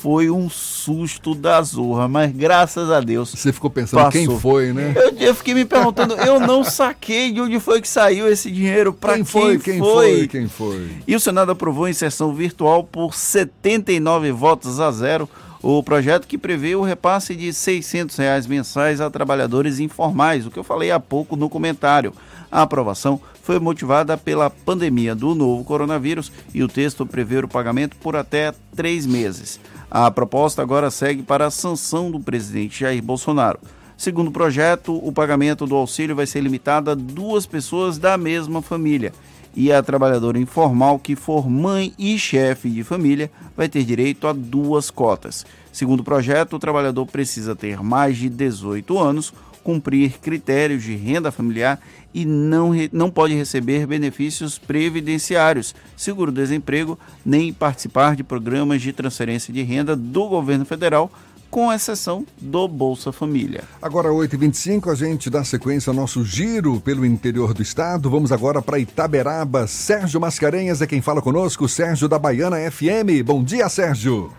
foi um susto da zorra, mas graças a Deus. Você ficou pensando passou. quem foi, né? Eu, eu, fiquei me perguntando, eu não saquei de onde foi que saiu esse dinheiro, para quem, quem, foi, quem foi, quem foi. E o Senado aprovou em sessão virtual por 79 votos a zero o projeto que prevê o repasse de 600 reais mensais a trabalhadores informais, o que eu falei há pouco no comentário. A aprovação foi motivada pela pandemia do novo coronavírus e o texto prevê o pagamento por até três meses. A proposta agora segue para a sanção do presidente Jair Bolsonaro. Segundo o projeto, o pagamento do auxílio vai ser limitado a duas pessoas da mesma família e a trabalhadora informal que for mãe e chefe de família vai ter direito a duas cotas. Segundo o projeto, o trabalhador precisa ter mais de 18 anos, cumprir critérios de renda familiar e não, não pode receber benefícios previdenciários, seguro-desemprego, nem participar de programas de transferência de renda do governo federal com exceção do Bolsa Família. Agora, 8h25, a gente dá sequência ao nosso giro pelo interior do estado. Vamos agora para Itaberaba. Sérgio Mascarenhas é quem fala conosco, Sérgio da Baiana FM. Bom dia, Sérgio.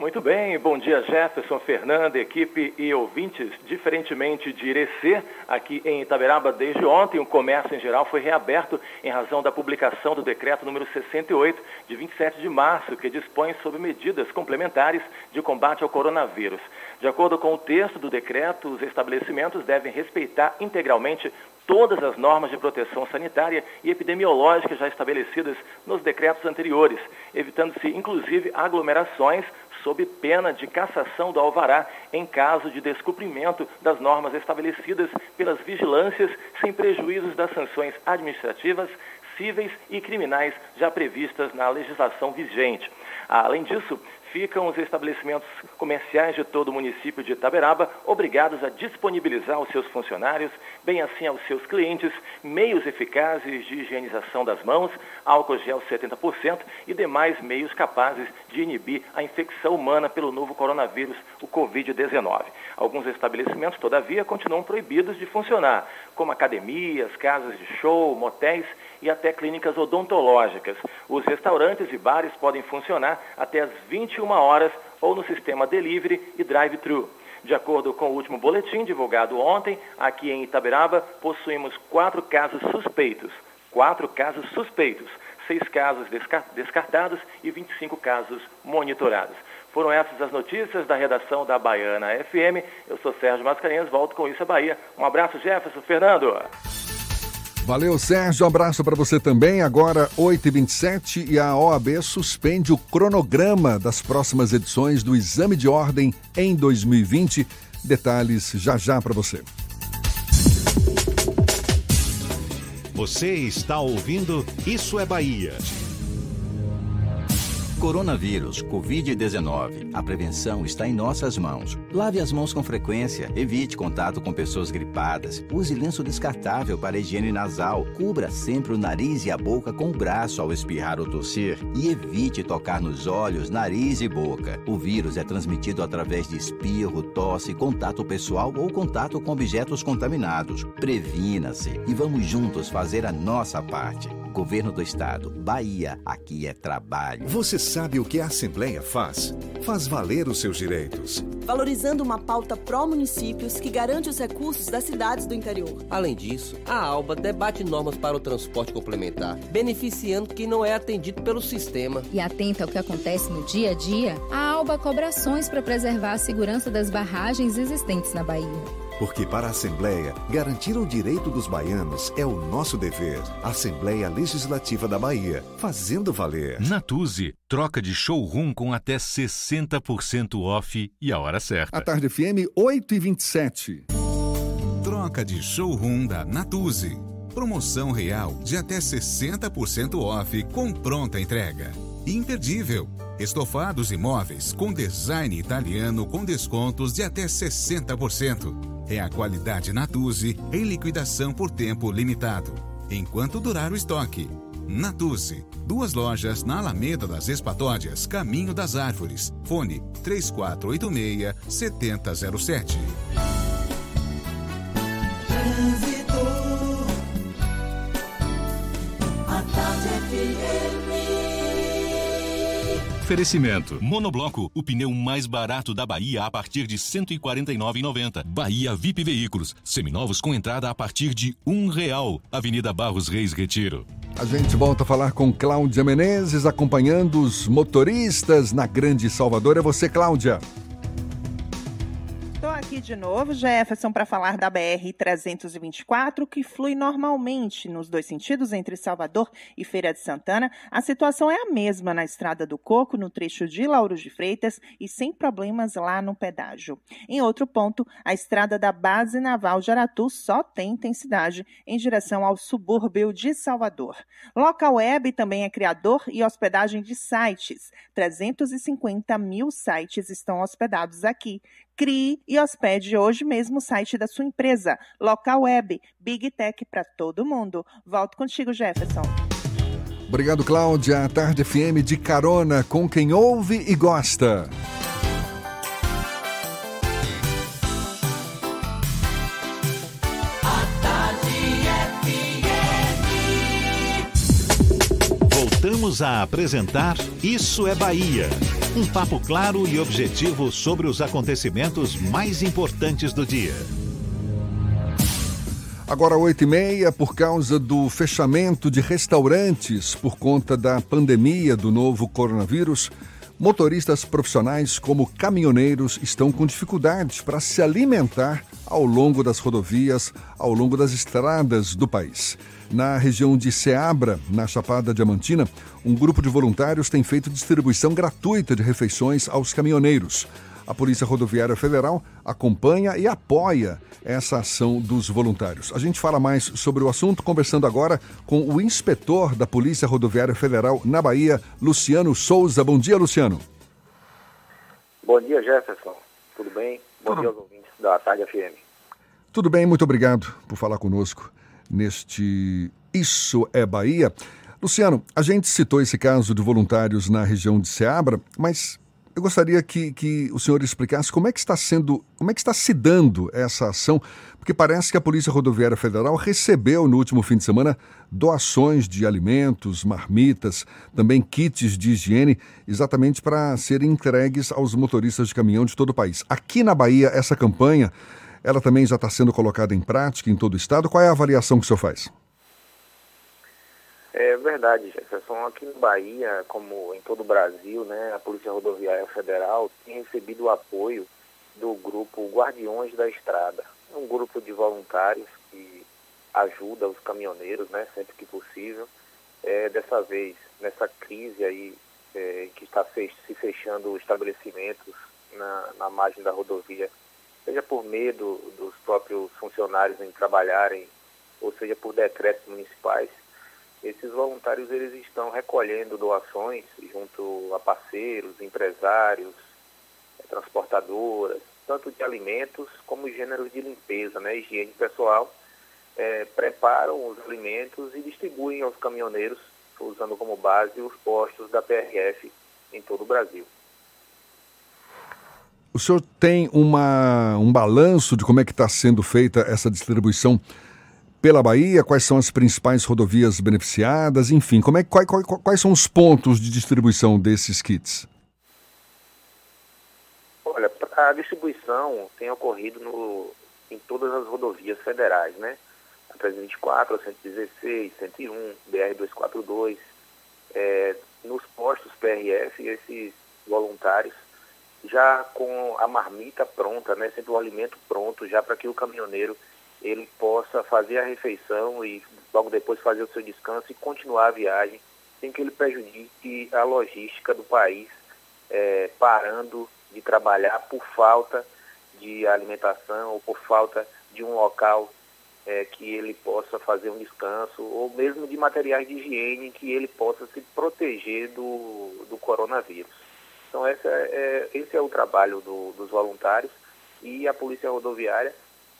Muito bem, bom dia Jefferson, Fernanda, equipe e ouvintes. Diferentemente de Irecê, aqui em Itaberaba, desde ontem, o comércio em geral foi reaberto em razão da publicação do decreto número 68, de 27 de março, que dispõe sobre medidas complementares de combate ao coronavírus. De acordo com o texto do decreto, os estabelecimentos devem respeitar integralmente todas as normas de proteção sanitária e epidemiológica já estabelecidas nos decretos anteriores, evitando-se inclusive aglomerações sob pena de cassação do alvará em caso de descumprimento das normas estabelecidas pelas vigilâncias, sem prejuízos das sanções administrativas, cíveis e criminais já previstas na legislação vigente. Além disso, ficam os estabelecimentos comerciais de todo o município de Itaberaba obrigados a disponibilizar aos seus funcionários, bem assim aos seus clientes, meios eficazes de higienização das mãos, álcool gel 70% e demais meios capazes de inibir a infecção humana pelo novo coronavírus, o Covid-19. Alguns estabelecimentos, todavia, continuam proibidos de funcionar, como academias, casas de show, motéis e até clínicas odontológicas. Os restaurantes e bares podem funcionar até às 21 horas ou no sistema delivery e drive-thru. De acordo com o último boletim divulgado ontem, aqui em Itaberaba, possuímos quatro casos suspeitos. Quatro casos suspeitos, seis casos descartados e 25 casos monitorados. Foram essas as notícias da redação da Baiana FM. Eu sou Sérgio Mascarenhas, volto com isso a Bahia. Um abraço, Jefferson, Fernando. Valeu, Sérgio. Um abraço para você também. Agora, 8h27 e a OAB suspende o cronograma das próximas edições do Exame de Ordem em 2020. Detalhes já já para você. Você está ouvindo Isso é Bahia. Coronavírus, Covid-19. A prevenção está em nossas mãos. Lave as mãos com frequência, evite contato com pessoas gripadas, use lenço descartável para higiene nasal, cubra sempre o nariz e a boca com o braço ao espirrar ou tossir e evite tocar nos olhos, nariz e boca. O vírus é transmitido através de espirro, tosse, contato pessoal ou contato com objetos contaminados. Previna-se e vamos juntos fazer a nossa parte. Governo do Estado, Bahia, aqui é trabalho. Você sabe o que a Assembleia faz? Faz valer os seus direitos. Valorizar viabilizando uma pauta pró-municípios que garante os recursos das cidades do interior. Além disso, a ALBA debate normas para o transporte complementar, beneficiando quem não é atendido pelo sistema. E atenta ao que acontece no dia a dia, a ALBA cobra ações para preservar a segurança das barragens existentes na Bahia. Porque para a Assembleia, garantir o direito dos baianos é o nosso dever. Assembleia Legislativa da Bahia, fazendo valer. Natuse, troca de showroom com até 60% off e a hora certa. A tarde FM 8 e 27. Troca de showroom da Natuse. Promoção real de até 60% off com pronta entrega. Imperdível. Estofados imóveis com design italiano com descontos de até 60%. É a qualidade Natuse em liquidação por tempo limitado, enquanto durar o estoque. Natuse, duas lojas na Alameda das Espatódias, Caminho das Árvores. Fone 3486 7007. Trânsito. A tarde FM. Oferecimento. Monobloco, o pneu mais barato da Bahia a partir de R$ 149,90. Bahia VIP Veículos, seminovos com entrada a partir de um real. Avenida Barros Reis Retiro. A gente volta a falar com Cláudia Menezes, acompanhando os motoristas na Grande Salvador. É você, Cláudia. Estou aqui de novo, Jefferson, para falar da BR-324, que flui normalmente nos dois sentidos, entre Salvador e Feira de Santana. A situação é a mesma na Estrada do Coco, no trecho de Lauro de Freitas, e sem problemas lá no pedágio. Em outro ponto, a Estrada da Base Naval de Aratu só tem intensidade em direção ao subúrbio de Salvador. Local Web também é criador e hospedagem de sites. 350 mil sites estão hospedados aqui. Crie e hospede hoje mesmo o site da sua empresa. Local Web, Big Tech para todo mundo. Volto contigo, Jefferson. Obrigado, Cláudia. A Tarde FM de carona com quem ouve e gosta. Voltamos a apresentar Isso é Bahia. Um papo claro e objetivo sobre os acontecimentos mais importantes do dia. Agora, 8 e meia, por causa do fechamento de restaurantes por conta da pandemia do novo coronavírus, motoristas profissionais como caminhoneiros estão com dificuldades para se alimentar ao longo das rodovias, ao longo das estradas do país. Na região de Ceabra, na Chapada Diamantina, um grupo de voluntários tem feito distribuição gratuita de refeições aos caminhoneiros. A Polícia Rodoviária Federal acompanha e apoia essa ação dos voluntários. A gente fala mais sobre o assunto conversando agora com o inspetor da Polícia Rodoviária Federal na Bahia, Luciano Souza. Bom dia, Luciano. Bom dia, Jefferson. Tudo bem? Bom dia aos ouvintes da Tarde FM. Tudo bem, muito obrigado por falar conosco neste Isso é Bahia. Luciano, a gente citou esse caso de voluntários na região de Ceabra, mas eu gostaria que, que o senhor explicasse como é que está sendo, como é que está se dando essa ação, porque parece que a Polícia Rodoviária Federal recebeu no último fim de semana doações de alimentos, marmitas, também kits de higiene, exatamente para serem entregues aos motoristas de caminhão de todo o país. Aqui na Bahia, essa campanha, ela também já está sendo colocada em prática em todo o estado. Qual é a avaliação que o senhor faz? É verdade, Jefferson. Aqui no Bahia, como em todo o Brasil, né, a Polícia Rodoviária Federal tem recebido o apoio do grupo Guardiões da Estrada. Um grupo de voluntários que ajuda os caminhoneiros, né, sempre que possível. É, dessa vez, nessa crise aí é, que está se fechando estabelecimentos na, na margem da rodovia, seja por medo dos próprios funcionários em trabalharem, ou seja por decretos municipais, esses voluntários eles estão recolhendo doações junto a parceiros, empresários, transportadoras, tanto de alimentos como gêneros de limpeza, né, higiene pessoal, eh, preparam os alimentos e distribuem aos caminhoneiros, usando como base os postos da PRF em todo o Brasil. O senhor tem uma, um balanço de como é que está sendo feita essa distribuição pela Bahia? Quais são as principais rodovias beneficiadas? Enfim, como é, quais, quais, quais são os pontos de distribuição desses kits? Olha, a distribuição tem ocorrido no, em todas as rodovias federais, né? A 324, a 116, 101, BR-242, é, nos postos PRF, esses voluntários já com a marmita pronta, né? Sempre o alimento pronto, já para que o caminhoneiro ele possa fazer a refeição e logo depois fazer o seu descanso e continuar a viagem sem que ele prejudique a logística do país, é, parando de trabalhar por falta de alimentação ou por falta de um local é, que ele possa fazer um descanso ou mesmo de materiais de higiene que ele possa se proteger do, do coronavírus. Então essa é, esse é o trabalho do, dos voluntários e a Polícia Rodoviária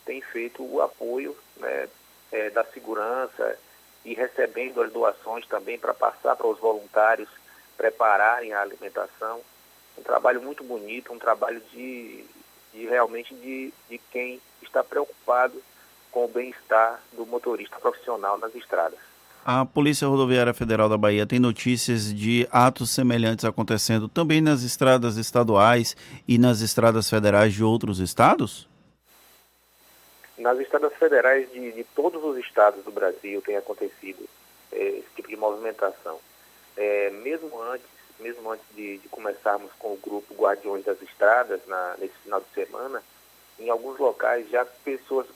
tem feito o apoio né, é, da segurança e recebendo as doações também para passar para os voluntários prepararem a alimentação. Um trabalho muito bonito, um trabalho de, de realmente de, de quem está preocupado com o bem-estar do motorista profissional nas estradas. A Polícia Rodoviária Federal da Bahia tem notícias de atos semelhantes acontecendo também nas estradas estaduais e nas estradas federais de outros estados? Nas estradas federais de, de todos os estados do Brasil tem acontecido é, esse tipo de movimentação. É, mesmo antes, mesmo antes de, de, começarmos com o grupo Guardiões das Estradas, na, nesse final de semana, em alguns locais já pessoas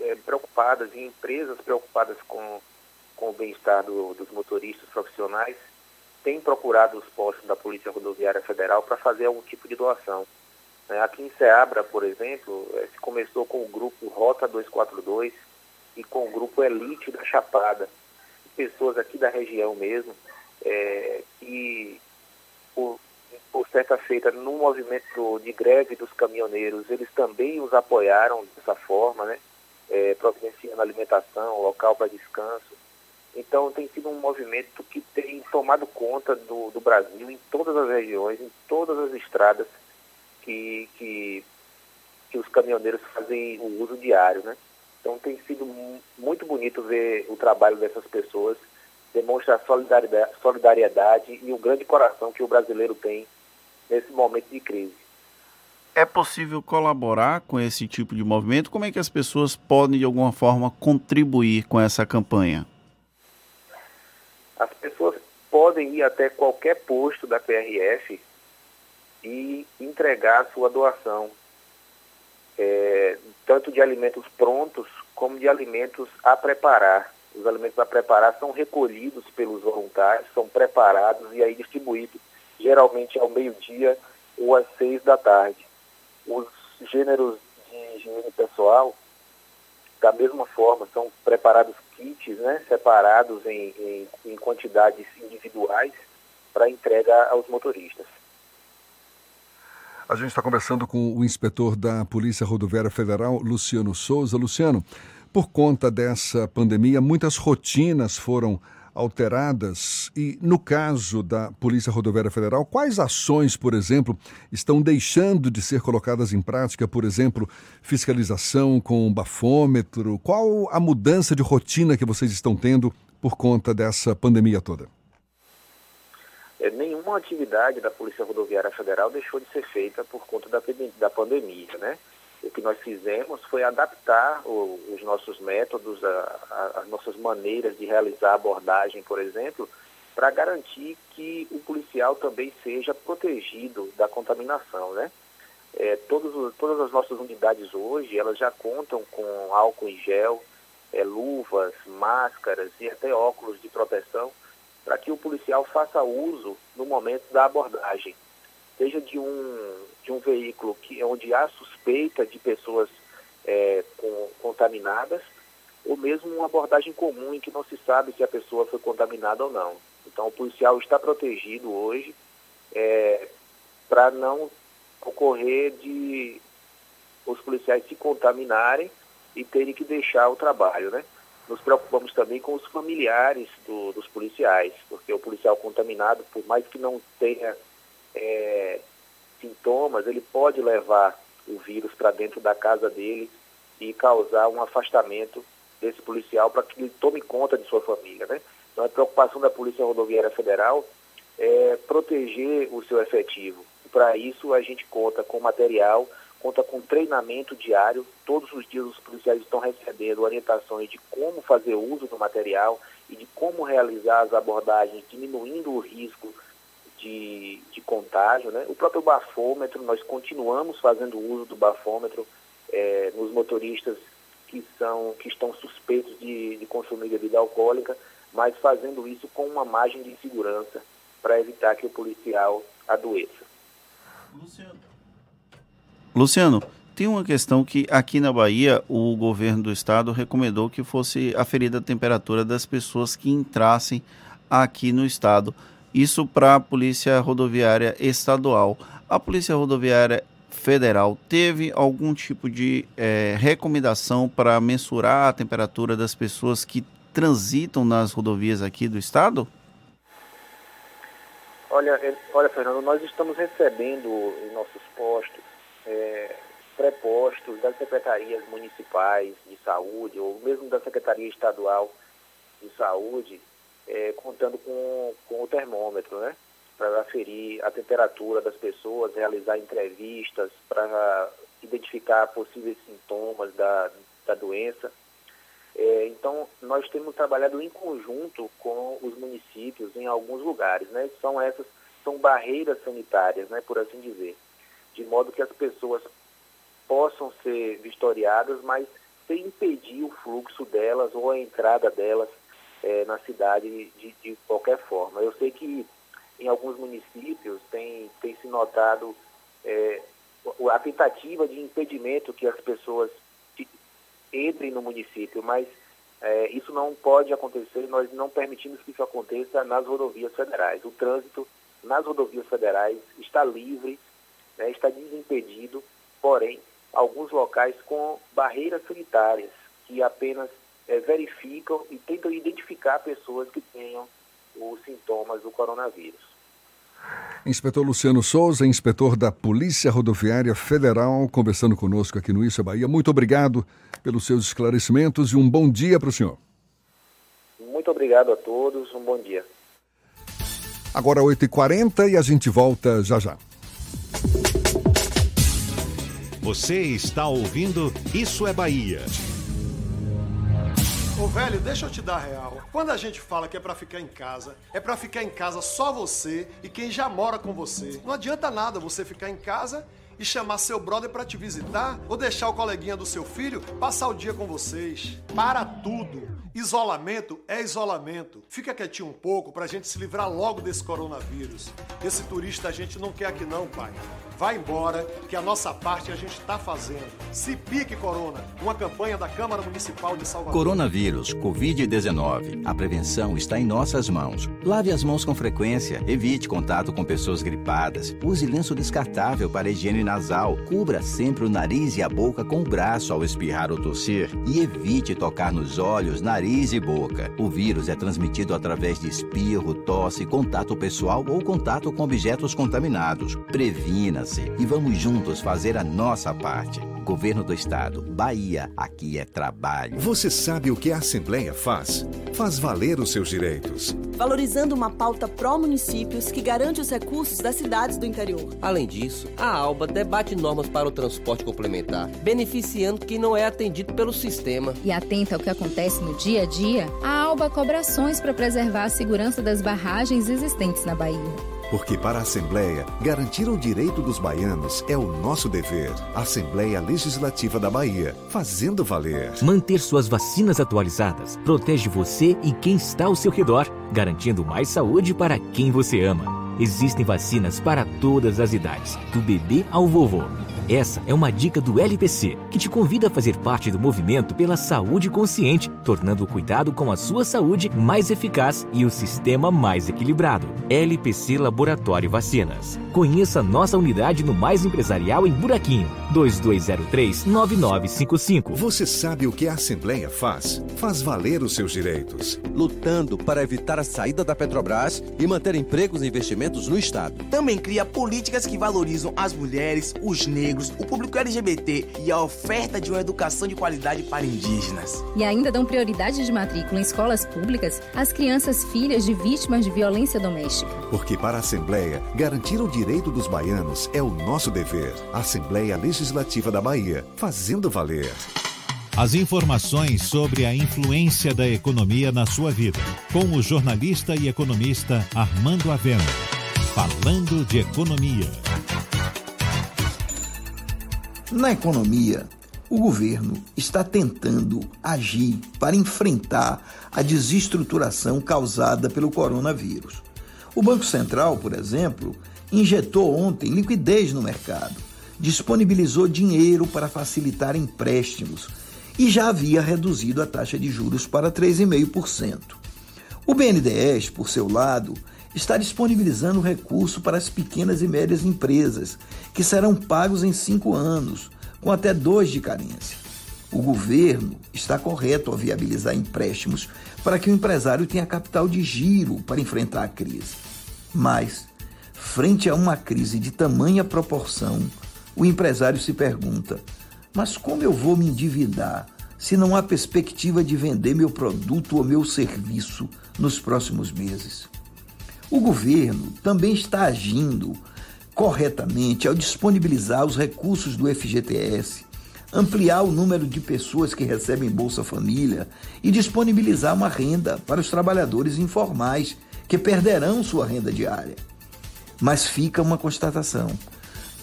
é, preocupadas e empresas preocupadas com, com o bem-estar do, dos motoristas profissionais têm procurado os postos da Polícia Rodoviária Federal para fazer algum tipo de doação. Né? Aqui em Ceabra, por exemplo, eh, se começou com o grupo Rota 242 e com o grupo Elite da Chapada. Pessoas aqui da região mesmo, é, que por, por certa feita no movimento de greve dos caminhoneiros, eles também os apoiaram dessa forma, né? É, providenciando alimentação, local para descanso. Então tem sido um movimento que tem tomado conta do, do Brasil em todas as regiões, em todas as estradas que, que, que os caminhoneiros fazem o uso diário, né? Então tem sido muito bonito ver o trabalho dessas pessoas, demonstra solidariedade, solidariedade e o grande coração que o brasileiro tem nesse momento de crise. É possível colaborar com esse tipo de movimento? Como é que as pessoas podem, de alguma forma, contribuir com essa campanha? Podem ir até qualquer posto da PRF e entregar sua doação, é, tanto de alimentos prontos como de alimentos a preparar. Os alimentos a preparar são recolhidos pelos voluntários, são preparados e aí distribuídos, geralmente ao meio-dia ou às seis da tarde. Os gêneros de higiene pessoal, da mesma forma, são preparados kits, né, separados em, em, em quantidades individuais para entrega aos motoristas. A gente está conversando com o inspetor da Polícia Rodoviária Federal, Luciano Souza. Luciano, por conta dessa pandemia, muitas rotinas foram alteradas e, no caso da Polícia Rodoviária Federal, quais ações, por exemplo, estão deixando de ser colocadas em prática? Por exemplo, fiscalização com bafômetro? Qual a mudança de rotina que vocês estão tendo por conta dessa pandemia toda? é, nenhuma atividade da Polícia Rodoviária Federal deixou de ser feita por conta da, da pandemia, né? O que nós fizemos foi adaptar o, os nossos métodos, a, a, as nossas maneiras de realizar abordagem, por exemplo, para garantir que o policial também seja protegido da contaminação, né? É, todos, todas as nossas unidades hoje, elas já contam com álcool em gel, é, luvas, máscaras e até óculos de proteção para que o policial faça uso no momento da abordagem, seja de um, de um veículo que, onde há suspeita de pessoas é, com, contaminadas, ou mesmo uma abordagem comum em que não se sabe se a pessoa foi contaminada ou não. Então, o policial está protegido hoje é, para não ocorrer de os policiais se contaminarem e terem que deixar o trabalho, né? nos preocupamos também com os familiares do, dos policiais, porque o policial contaminado, por mais que não tenha é, sintomas, ele pode levar o vírus para dentro da casa dele e causar um afastamento desse policial para que ele tome conta de sua família. Né? Então, a preocupação da Polícia Rodoviária Federal é proteger o seu efetivo. para isso a gente conta com material, conta com treinamento diário. Todos os dias os policiais estão recebendo orientações de como fazer uso do material e de como realizar as abordagens, diminuindo o risco de, de contágio. Né? O próprio bafômetro, nós continuamos fazendo uso do bafômetro é, nos motoristas que, são, que estão suspeitos de, de consumir bebida alcoólica, mas fazendo isso com uma margem de segurança para evitar que o policial adoeça. Luciano. Luciano, tem uma questão que aqui na Bahia o governo do estado recomendou que fosse aferida a temperatura das pessoas que entrassem aqui no estado. Isso para a Polícia Rodoviária Estadual. A Polícia Rodoviária Federal teve algum tipo de é, recomendação para mensurar a temperatura das pessoas que transitam nas rodovias aqui do estado? Olha, olha, Fernando, nós estamos recebendo em nossos postos é, prepostos das secretarias municipais de saúde ou mesmo da Secretaria Estadual de Saúde, é, contando com, com o termômetro, né? Para aferir a temperatura das pessoas, realizar entrevistas, para identificar possíveis sintomas da, da doença. É, então, nós temos trabalhado em conjunto com os municípios em alguns lugares, né? São essas, são barreiras sanitárias, né, por assim dizer, de modo que as pessoas possam ser vistoriadas, mas sem impedir o fluxo delas ou a entrada delas é, na cidade de, de, qualquer forma. Eu sei que em alguns municípios tem, tem se notado é, a tentativa de impedimento que as pessoas entrem no município, mas é, isso não pode acontecer, nós não permitimos que isso aconteça nas rodovias federais. O trânsito nas rodovias federais está livre, né, está desimpedido, porém, alguns locais com barreiras sanitárias que apenas é, verificam e tentam identificar pessoas que tenham os sintomas do coronavírus. Inspetor Luciano Souza, inspetor da Polícia Rodoviária Federal, conversando conosco aqui no Isso Bahia. Muito obrigado pelos seus esclarecimentos e um bom dia para o senhor. Muito obrigado a todos, um bom dia. Agora 8h40 e a gente volta já já. Você está ouvindo Isso é Bahia. Ô velho, deixa eu te dar real. Quando a gente fala que é para ficar em casa, é para ficar em casa só você e quem já mora com você. Não adianta nada você ficar em casa e chamar seu brother para te visitar ou deixar o coleguinha do seu filho passar o dia com vocês. Para tudo. Isolamento é isolamento. Fica quietinho um pouco pra gente se livrar logo desse coronavírus. Esse turista a gente não quer aqui não, pai. Vai embora, que a nossa parte a gente está fazendo. Se pique, Corona. Uma campanha da Câmara Municipal de Salvador. Coronavírus, Covid-19. A prevenção está em nossas mãos. Lave as mãos com frequência, evite contato com pessoas gripadas, use lenço descartável para higiene nasal, cubra sempre o nariz e a boca com o braço ao espirrar ou tossir e evite tocar nos olhos, nariz e boca. O vírus é transmitido através de espirro, tosse, contato pessoal ou contato com objetos contaminados. E vamos juntos fazer a nossa parte. Governo do Estado, Bahia, aqui é trabalho. Você sabe o que a Assembleia faz? Faz valer os seus direitos. Valorizando uma pauta pró-municípios que garante os recursos das cidades do interior. Além disso, a ALBA debate normas para o transporte complementar, beneficiando quem não é atendido pelo sistema. E atenta ao que acontece no dia a dia, a ALBA cobra ações para preservar a segurança das barragens existentes na Bahia. Porque para a Assembleia, garantir o direito dos baianos é o nosso dever. Assembleia Legislativa da Bahia, fazendo valer. Manter suas vacinas atualizadas protege você e quem está ao seu redor, garantindo mais saúde para quem você ama. Existem vacinas para todas as idades, do bebê ao vovô. Essa é uma dica do LPC, que te convida a fazer parte do movimento pela saúde consciente, tornando o cuidado com a sua saúde mais eficaz e o sistema mais equilibrado. LPC Laboratório Vacinas. Conheça nossa unidade no Mais Empresarial em Buraquinho, 2203-9955. Você sabe o que a Assembleia faz? Faz valer os seus direitos. Lutando para evitar a saída da Petrobras e manter empregos e investimentos no Estado. Também cria políticas que valorizam as mulheres, os negros, negros, o público LGBT e a oferta de uma educação de qualidade para indígenas. E ainda dão prioridade de matrícula em escolas públicas às crianças filhas de vítimas de violência doméstica. Porque para a Assembleia, garantir o direito dos baianos é o nosso dever. Assembleia Legislativa da Bahia, fazendo valer. As informações sobre a influência da economia na sua vida, com o jornalista e economista Armando Avena. Falando de economia. Na economia, o governo está tentando agir para enfrentar a desestruturação causada pelo coronavírus. O Banco Central, por exemplo, injetou ontem liquidez no mercado, disponibilizou dinheiro para facilitar empréstimos e já havia reduzido a taxa de juros para 3,5%. O BNDES, por seu lado, está disponibilizando recurso para as pequenas e médias empresas, que serão pagos em cinco anos, com até dois de carência. O governo está correto ao viabilizar empréstimos para que o empresário tenha capital de giro para enfrentar a crise. Mas, frente a uma crise de tamanha proporção, o empresário se pergunta: mas como eu vou me endividar se não há perspectiva de vender meu produto ou meu serviço nos próximos meses? O governo também está agindo corretamente ao disponibilizar os recursos do FGTS, ampliar o número de pessoas que recebem Bolsa Família e disponibilizar uma renda para os trabalhadores informais que perderão sua renda diária. Mas fica uma constatação: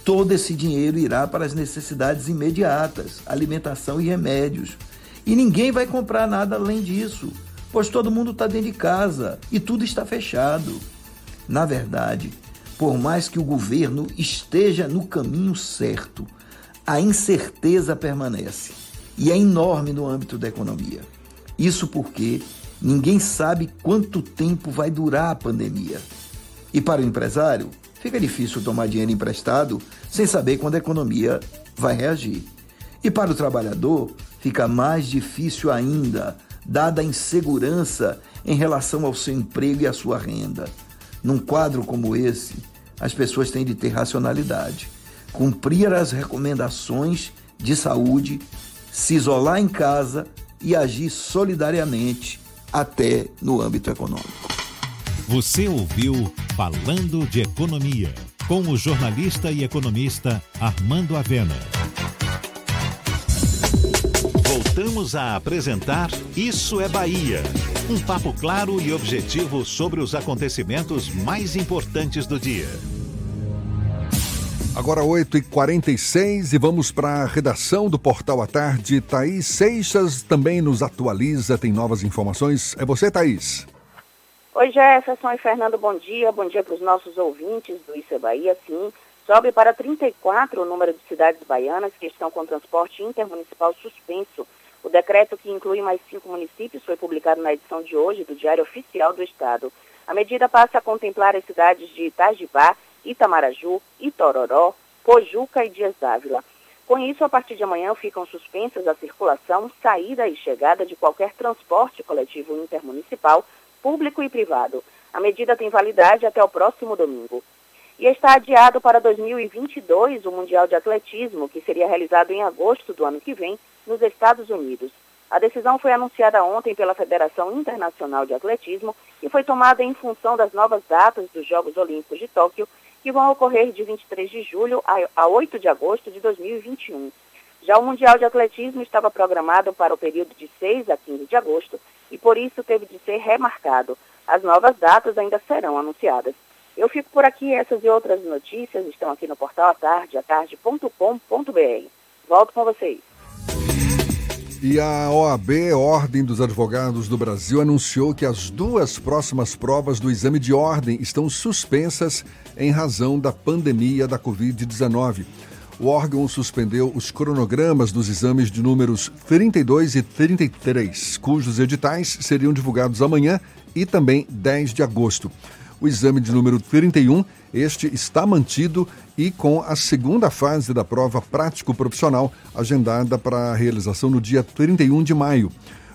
todo esse dinheiro irá para as necessidades imediatas, alimentação e remédios. E ninguém vai comprar nada além disso, pois todo mundo está dentro de casa e tudo está fechado. Na verdade, por mais que o governo esteja no caminho certo, a incerteza permanece e é enorme no âmbito da economia. Isso porque ninguém sabe quanto tempo vai durar a pandemia. E para o empresário, fica difícil tomar dinheiro emprestado sem saber quando a economia vai reagir. E para o trabalhador, fica mais difícil ainda, dada a insegurança em relação ao seu emprego e à sua renda. Num quadro como esse, as pessoas têm de ter racionalidade, cumprir as recomendações de saúde, se isolar em casa e agir solidariamente até no âmbito econômico. Você ouviu Falando de Economia, com o jornalista e economista Armando Avena. Voltamos a apresentar Isso é Bahia. Um papo claro e objetivo sobre os acontecimentos mais importantes do dia. Agora 8h46 e vamos para a redação do Portal à Tarde. Thaís Seixas também nos atualiza, tem novas informações. É você, Thaís. Oi, Jefferson e Fernando, bom dia. Bom dia para os nossos ouvintes do Isso é Bahia. Sim, sobe para 34 o número de cidades baianas que estão com transporte intermunicipal suspenso o decreto, que inclui mais cinco municípios, foi publicado na edição de hoje do Diário Oficial do Estado. A medida passa a contemplar as cidades de Itajibá, Itamaraju, Itororó, Pojuca e Dias Dávila. Com isso, a partir de amanhã ficam suspensas a circulação, saída e chegada de qualquer transporte coletivo intermunicipal, público e privado. A medida tem validade até o próximo domingo. E está adiado para 2022 o Mundial de Atletismo, que seria realizado em agosto do ano que vem, nos Estados Unidos. A decisão foi anunciada ontem pela Federação Internacional de Atletismo e foi tomada em função das novas datas dos Jogos Olímpicos de Tóquio, que vão ocorrer de 23 de julho a 8 de agosto de 2021. Já o Mundial de Atletismo estava programado para o período de 6 a 15 de agosto e por isso teve de ser remarcado. As novas datas ainda serão anunciadas. Eu fico por aqui, essas e outras notícias estão aqui no portal atarde, atarde.com.br. Volto com vocês. E a OAB, Ordem dos Advogados do Brasil, anunciou que as duas próximas provas do exame de ordem estão suspensas em razão da pandemia da Covid-19. O órgão suspendeu os cronogramas dos exames de números 32 e 33, cujos editais seriam divulgados amanhã e também 10 de agosto. O exame de número 31, este está mantido e com a segunda fase da prova prático-profissional agendada para a realização no dia 31 de maio.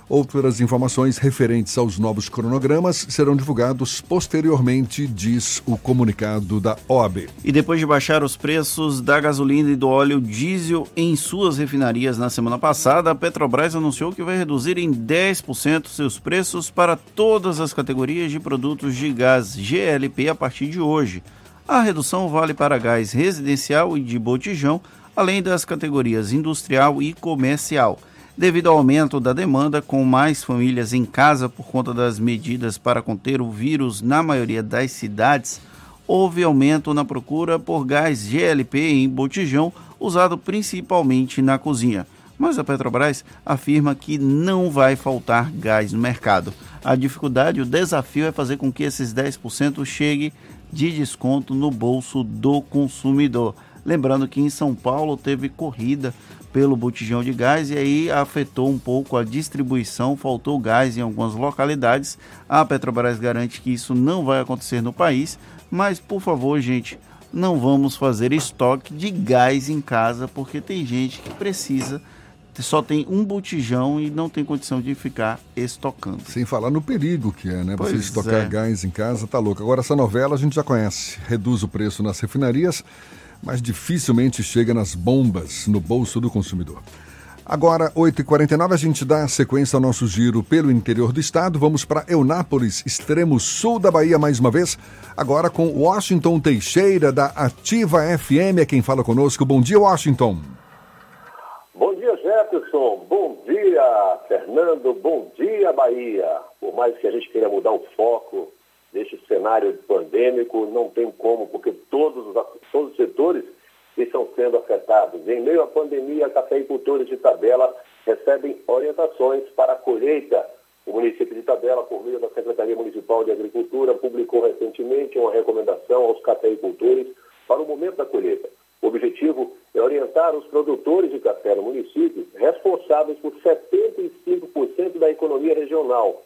Outras informações referentes aos novos cronogramas serão divulgados posteriormente, diz o comunicado da OAB. E depois de baixar os preços da gasolina e do óleo diesel em suas refinarias na semana passada, a Petrobras anunciou que vai reduzir em 10% seus preços para todas as categorias de produtos de gás GLP a partir de hoje. A redução vale para gás residencial e de botijão, além das categorias industrial e comercial. Devido ao aumento da demanda, com mais famílias em casa por conta das medidas para conter o vírus na maioria das cidades, houve aumento na procura por gás GLP em botijão, usado principalmente na cozinha. Mas a Petrobras afirma que não vai faltar gás no mercado. A dificuldade, o desafio é fazer com que esses 10% chegue de desconto no bolso do consumidor. Lembrando que em São Paulo teve corrida pelo botijão de gás e aí afetou um pouco a distribuição, faltou gás em algumas localidades. A Petrobras garante que isso não vai acontecer no país, mas por favor, gente, não vamos fazer estoque de gás em casa porque tem gente que precisa só tem um botijão e não tem condição de ficar estocando. Sem falar no perigo que é, né? Pois Você estocar é. gás em casa, tá louco. Agora, essa novela a gente já conhece. Reduz o preço nas refinarias, mas dificilmente chega nas bombas no bolso do consumidor. Agora, 8h49, a gente dá sequência ao nosso giro pelo interior do estado. Vamos para Eunápolis, extremo sul da Bahia, mais uma vez. Agora com Washington Teixeira, da Ativa FM, é quem fala conosco. Bom dia, Washington. Bom dia, Jefferson. Bom dia, Fernando. Bom dia, Bahia. Por mais que a gente queira mudar o foco deste cenário pandêmico, não tem como, porque todos os, todos os setores estão sendo afetados. Em meio à pandemia, cafeicultores de tabela recebem orientações para a colheita. O município de Tabela, por meio da Secretaria Municipal de Agricultura, publicou recentemente uma recomendação aos cafeicultores para o momento da colheita. O objetivo é orientar os produtores de café no município, responsáveis por 75% da economia regional.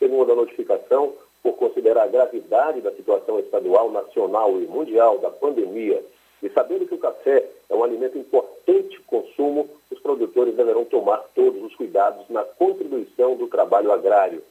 Segundo a notificação, por considerar a gravidade da situação estadual, nacional e mundial da pandemia, e sabendo que o café é um alimento importante de consumo, os produtores deverão tomar todos os cuidados na contribuição do trabalho agrário.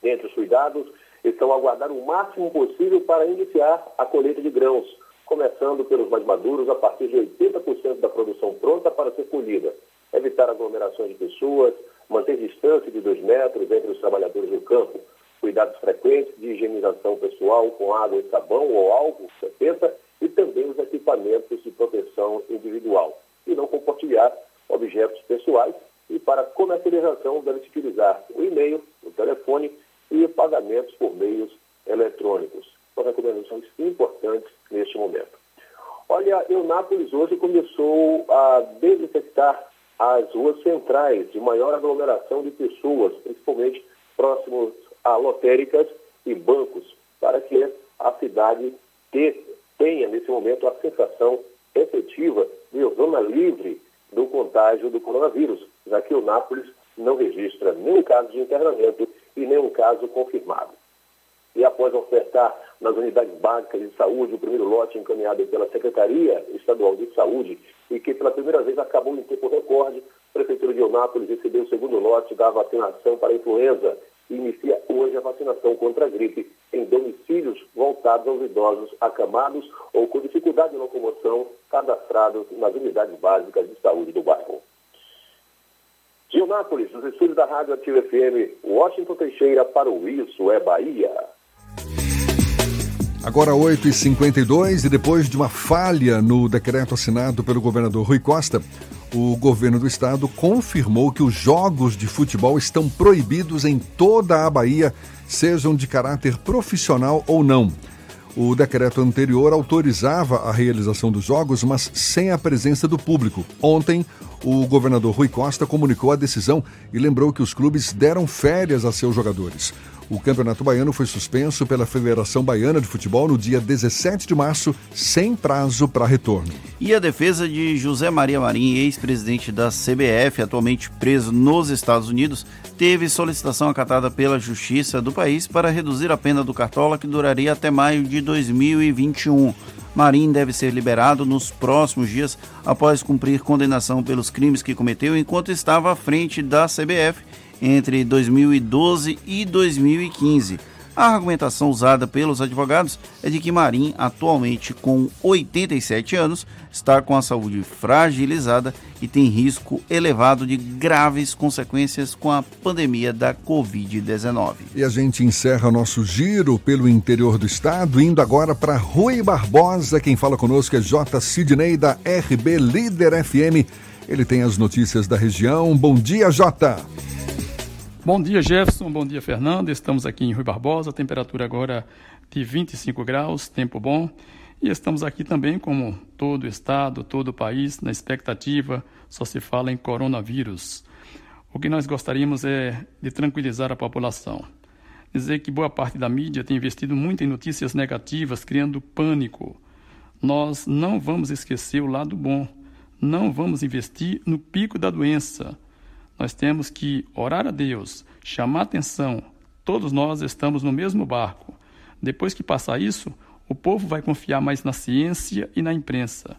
Dentre os cuidados, estão aguardar o máximo possível para iniciar a colheita de grãos, começando pelos mais maduros a partir de 80% da produção pronta para ser colhida. Evitar aglomerações de pessoas, manter distância de 2 metros entre os trabalhadores do campo, cuidados frequentes de higienização pessoal com água e sabão ou álcool 70 e também os equipamentos de proteção individual. E não compartilhar objetos pessoais e para comercialização deve-se utilizar o e-mail, o telefone e pagamentos por meios eletrônicos. São recomendações importantes neste momento. Olha, Eunápolis hoje começou a desinfectar as ruas centrais de maior aglomeração de pessoas, principalmente próximos a lotéricas e bancos, para que a cidade te- tenha, nesse momento, a sensação efetiva de zona livre do contágio do coronavírus, já que o Nápoles não registra nenhum caso de internamento e nenhum caso confirmado. E após ofertar nas unidades básicas de saúde o primeiro lote encaminhado pela Secretaria Estadual de Saúde e que pela primeira vez acabou em tempo recorde, a Prefeitura de Eunápolis recebeu o segundo lote da vacinação para a influenza inicia hoje a vacinação contra a gripe em domicílios voltados aos idosos acamados ou com dificuldade de locomoção cadastrados nas unidades básicas de saúde do bairro. De Eunápolis, dos estúdios da Rádio Ativa FM, Washington Teixeira para o Isso é Bahia. Agora 8h52 e depois de uma falha no decreto assinado pelo governador Rui Costa, o governo do estado confirmou que os jogos de futebol estão proibidos em toda a Bahia, sejam de caráter profissional ou não. O decreto anterior autorizava a realização dos jogos, mas sem a presença do público. Ontem, o governador Rui Costa comunicou a decisão e lembrou que os clubes deram férias a seus jogadores. O Campeonato Baiano foi suspenso pela Federação Baiana de Futebol no dia 17 de março, sem prazo para retorno. E a defesa de José Maria Marim, ex-presidente da CBF, atualmente preso nos Estados Unidos, teve solicitação acatada pela Justiça do país para reduzir a pena do Cartola, que duraria até maio de 2021. Marim deve ser liberado nos próximos dias após cumprir condenação pelos crimes que cometeu enquanto estava à frente da CBF entre 2012 e 2015. A argumentação usada pelos advogados é de que Marim, atualmente com 87 anos, está com a saúde fragilizada e tem risco elevado de graves consequências com a pandemia da Covid-19. E a gente encerra nosso giro pelo interior do estado, indo agora para Rui Barbosa. Quem fala conosco é J. Sidney da RB Líder FM. Ele tem as notícias da região. Bom dia, Jota. Bom dia, Jefferson. Bom dia, Fernando. Estamos aqui em Rui Barbosa, temperatura agora de 25 graus, tempo bom. E estamos aqui também, como todo o estado, todo o país, na expectativa, só se fala em coronavírus. O que nós gostaríamos é de tranquilizar a população. Dizer que boa parte da mídia tem investido muito em notícias negativas, criando pânico. Nós não vamos esquecer o lado bom. Não vamos investir no pico da doença nós temos que orar a Deus, chamar atenção. Todos nós estamos no mesmo barco. Depois que passar isso, o povo vai confiar mais na ciência e na imprensa.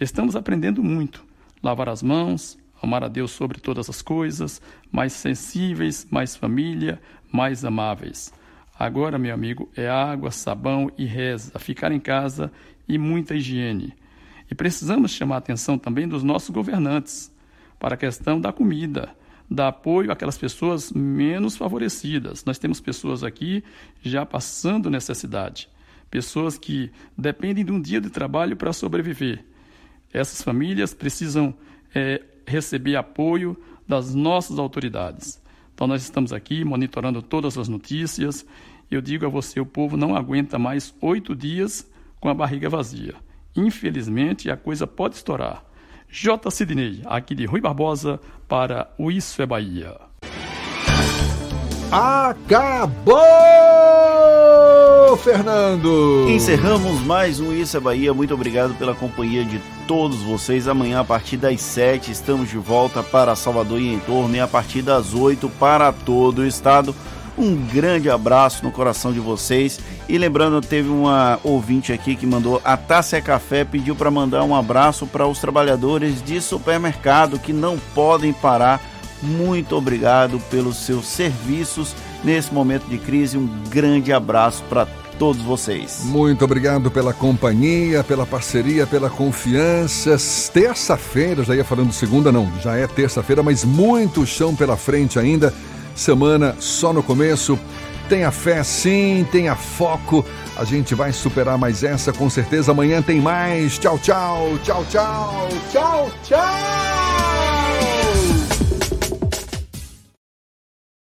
Estamos aprendendo muito. Lavar as mãos, amar a Deus sobre todas as coisas, mais sensíveis, mais família, mais amáveis. Agora, meu amigo, é água, sabão e reza, ficar em casa e muita higiene. E precisamos chamar a atenção também dos nossos governantes para a questão da comida, dar apoio àquelas pessoas menos favorecidas. Nós temos pessoas aqui já passando necessidade, pessoas que dependem de um dia de trabalho para sobreviver. Essas famílias precisam é, receber apoio das nossas autoridades. Então, nós estamos aqui monitorando todas as notícias. Eu digo a você: o povo não aguenta mais oito dias com a barriga vazia. Infelizmente, a coisa pode estourar. J. Sidney, aqui de Rui Barbosa, para o Isso é Bahia. Acabou, Fernando! Encerramos mais um Isso é Bahia. Muito obrigado pela companhia de todos vocês. Amanhã, a partir das 7, estamos de volta para Salvador e em torno, e a partir das 8 para todo o estado. Um grande abraço no coração de vocês. E lembrando, teve uma ouvinte aqui que mandou a Tássia Café pediu para mandar um abraço para os trabalhadores de supermercado que não podem parar. Muito obrigado pelos seus serviços nesse momento de crise. Um grande abraço para todos vocês. Muito obrigado pela companhia, pela parceria, pela confiança. Terça-feira, já ia falando segunda, não, já é terça-feira, mas muito chão pela frente ainda semana só no começo. Tenha fé sim, tenha foco. A gente vai superar mais essa com certeza. Amanhã tem mais. Tchau, tchau, tchau, tchau, tchau, tchau.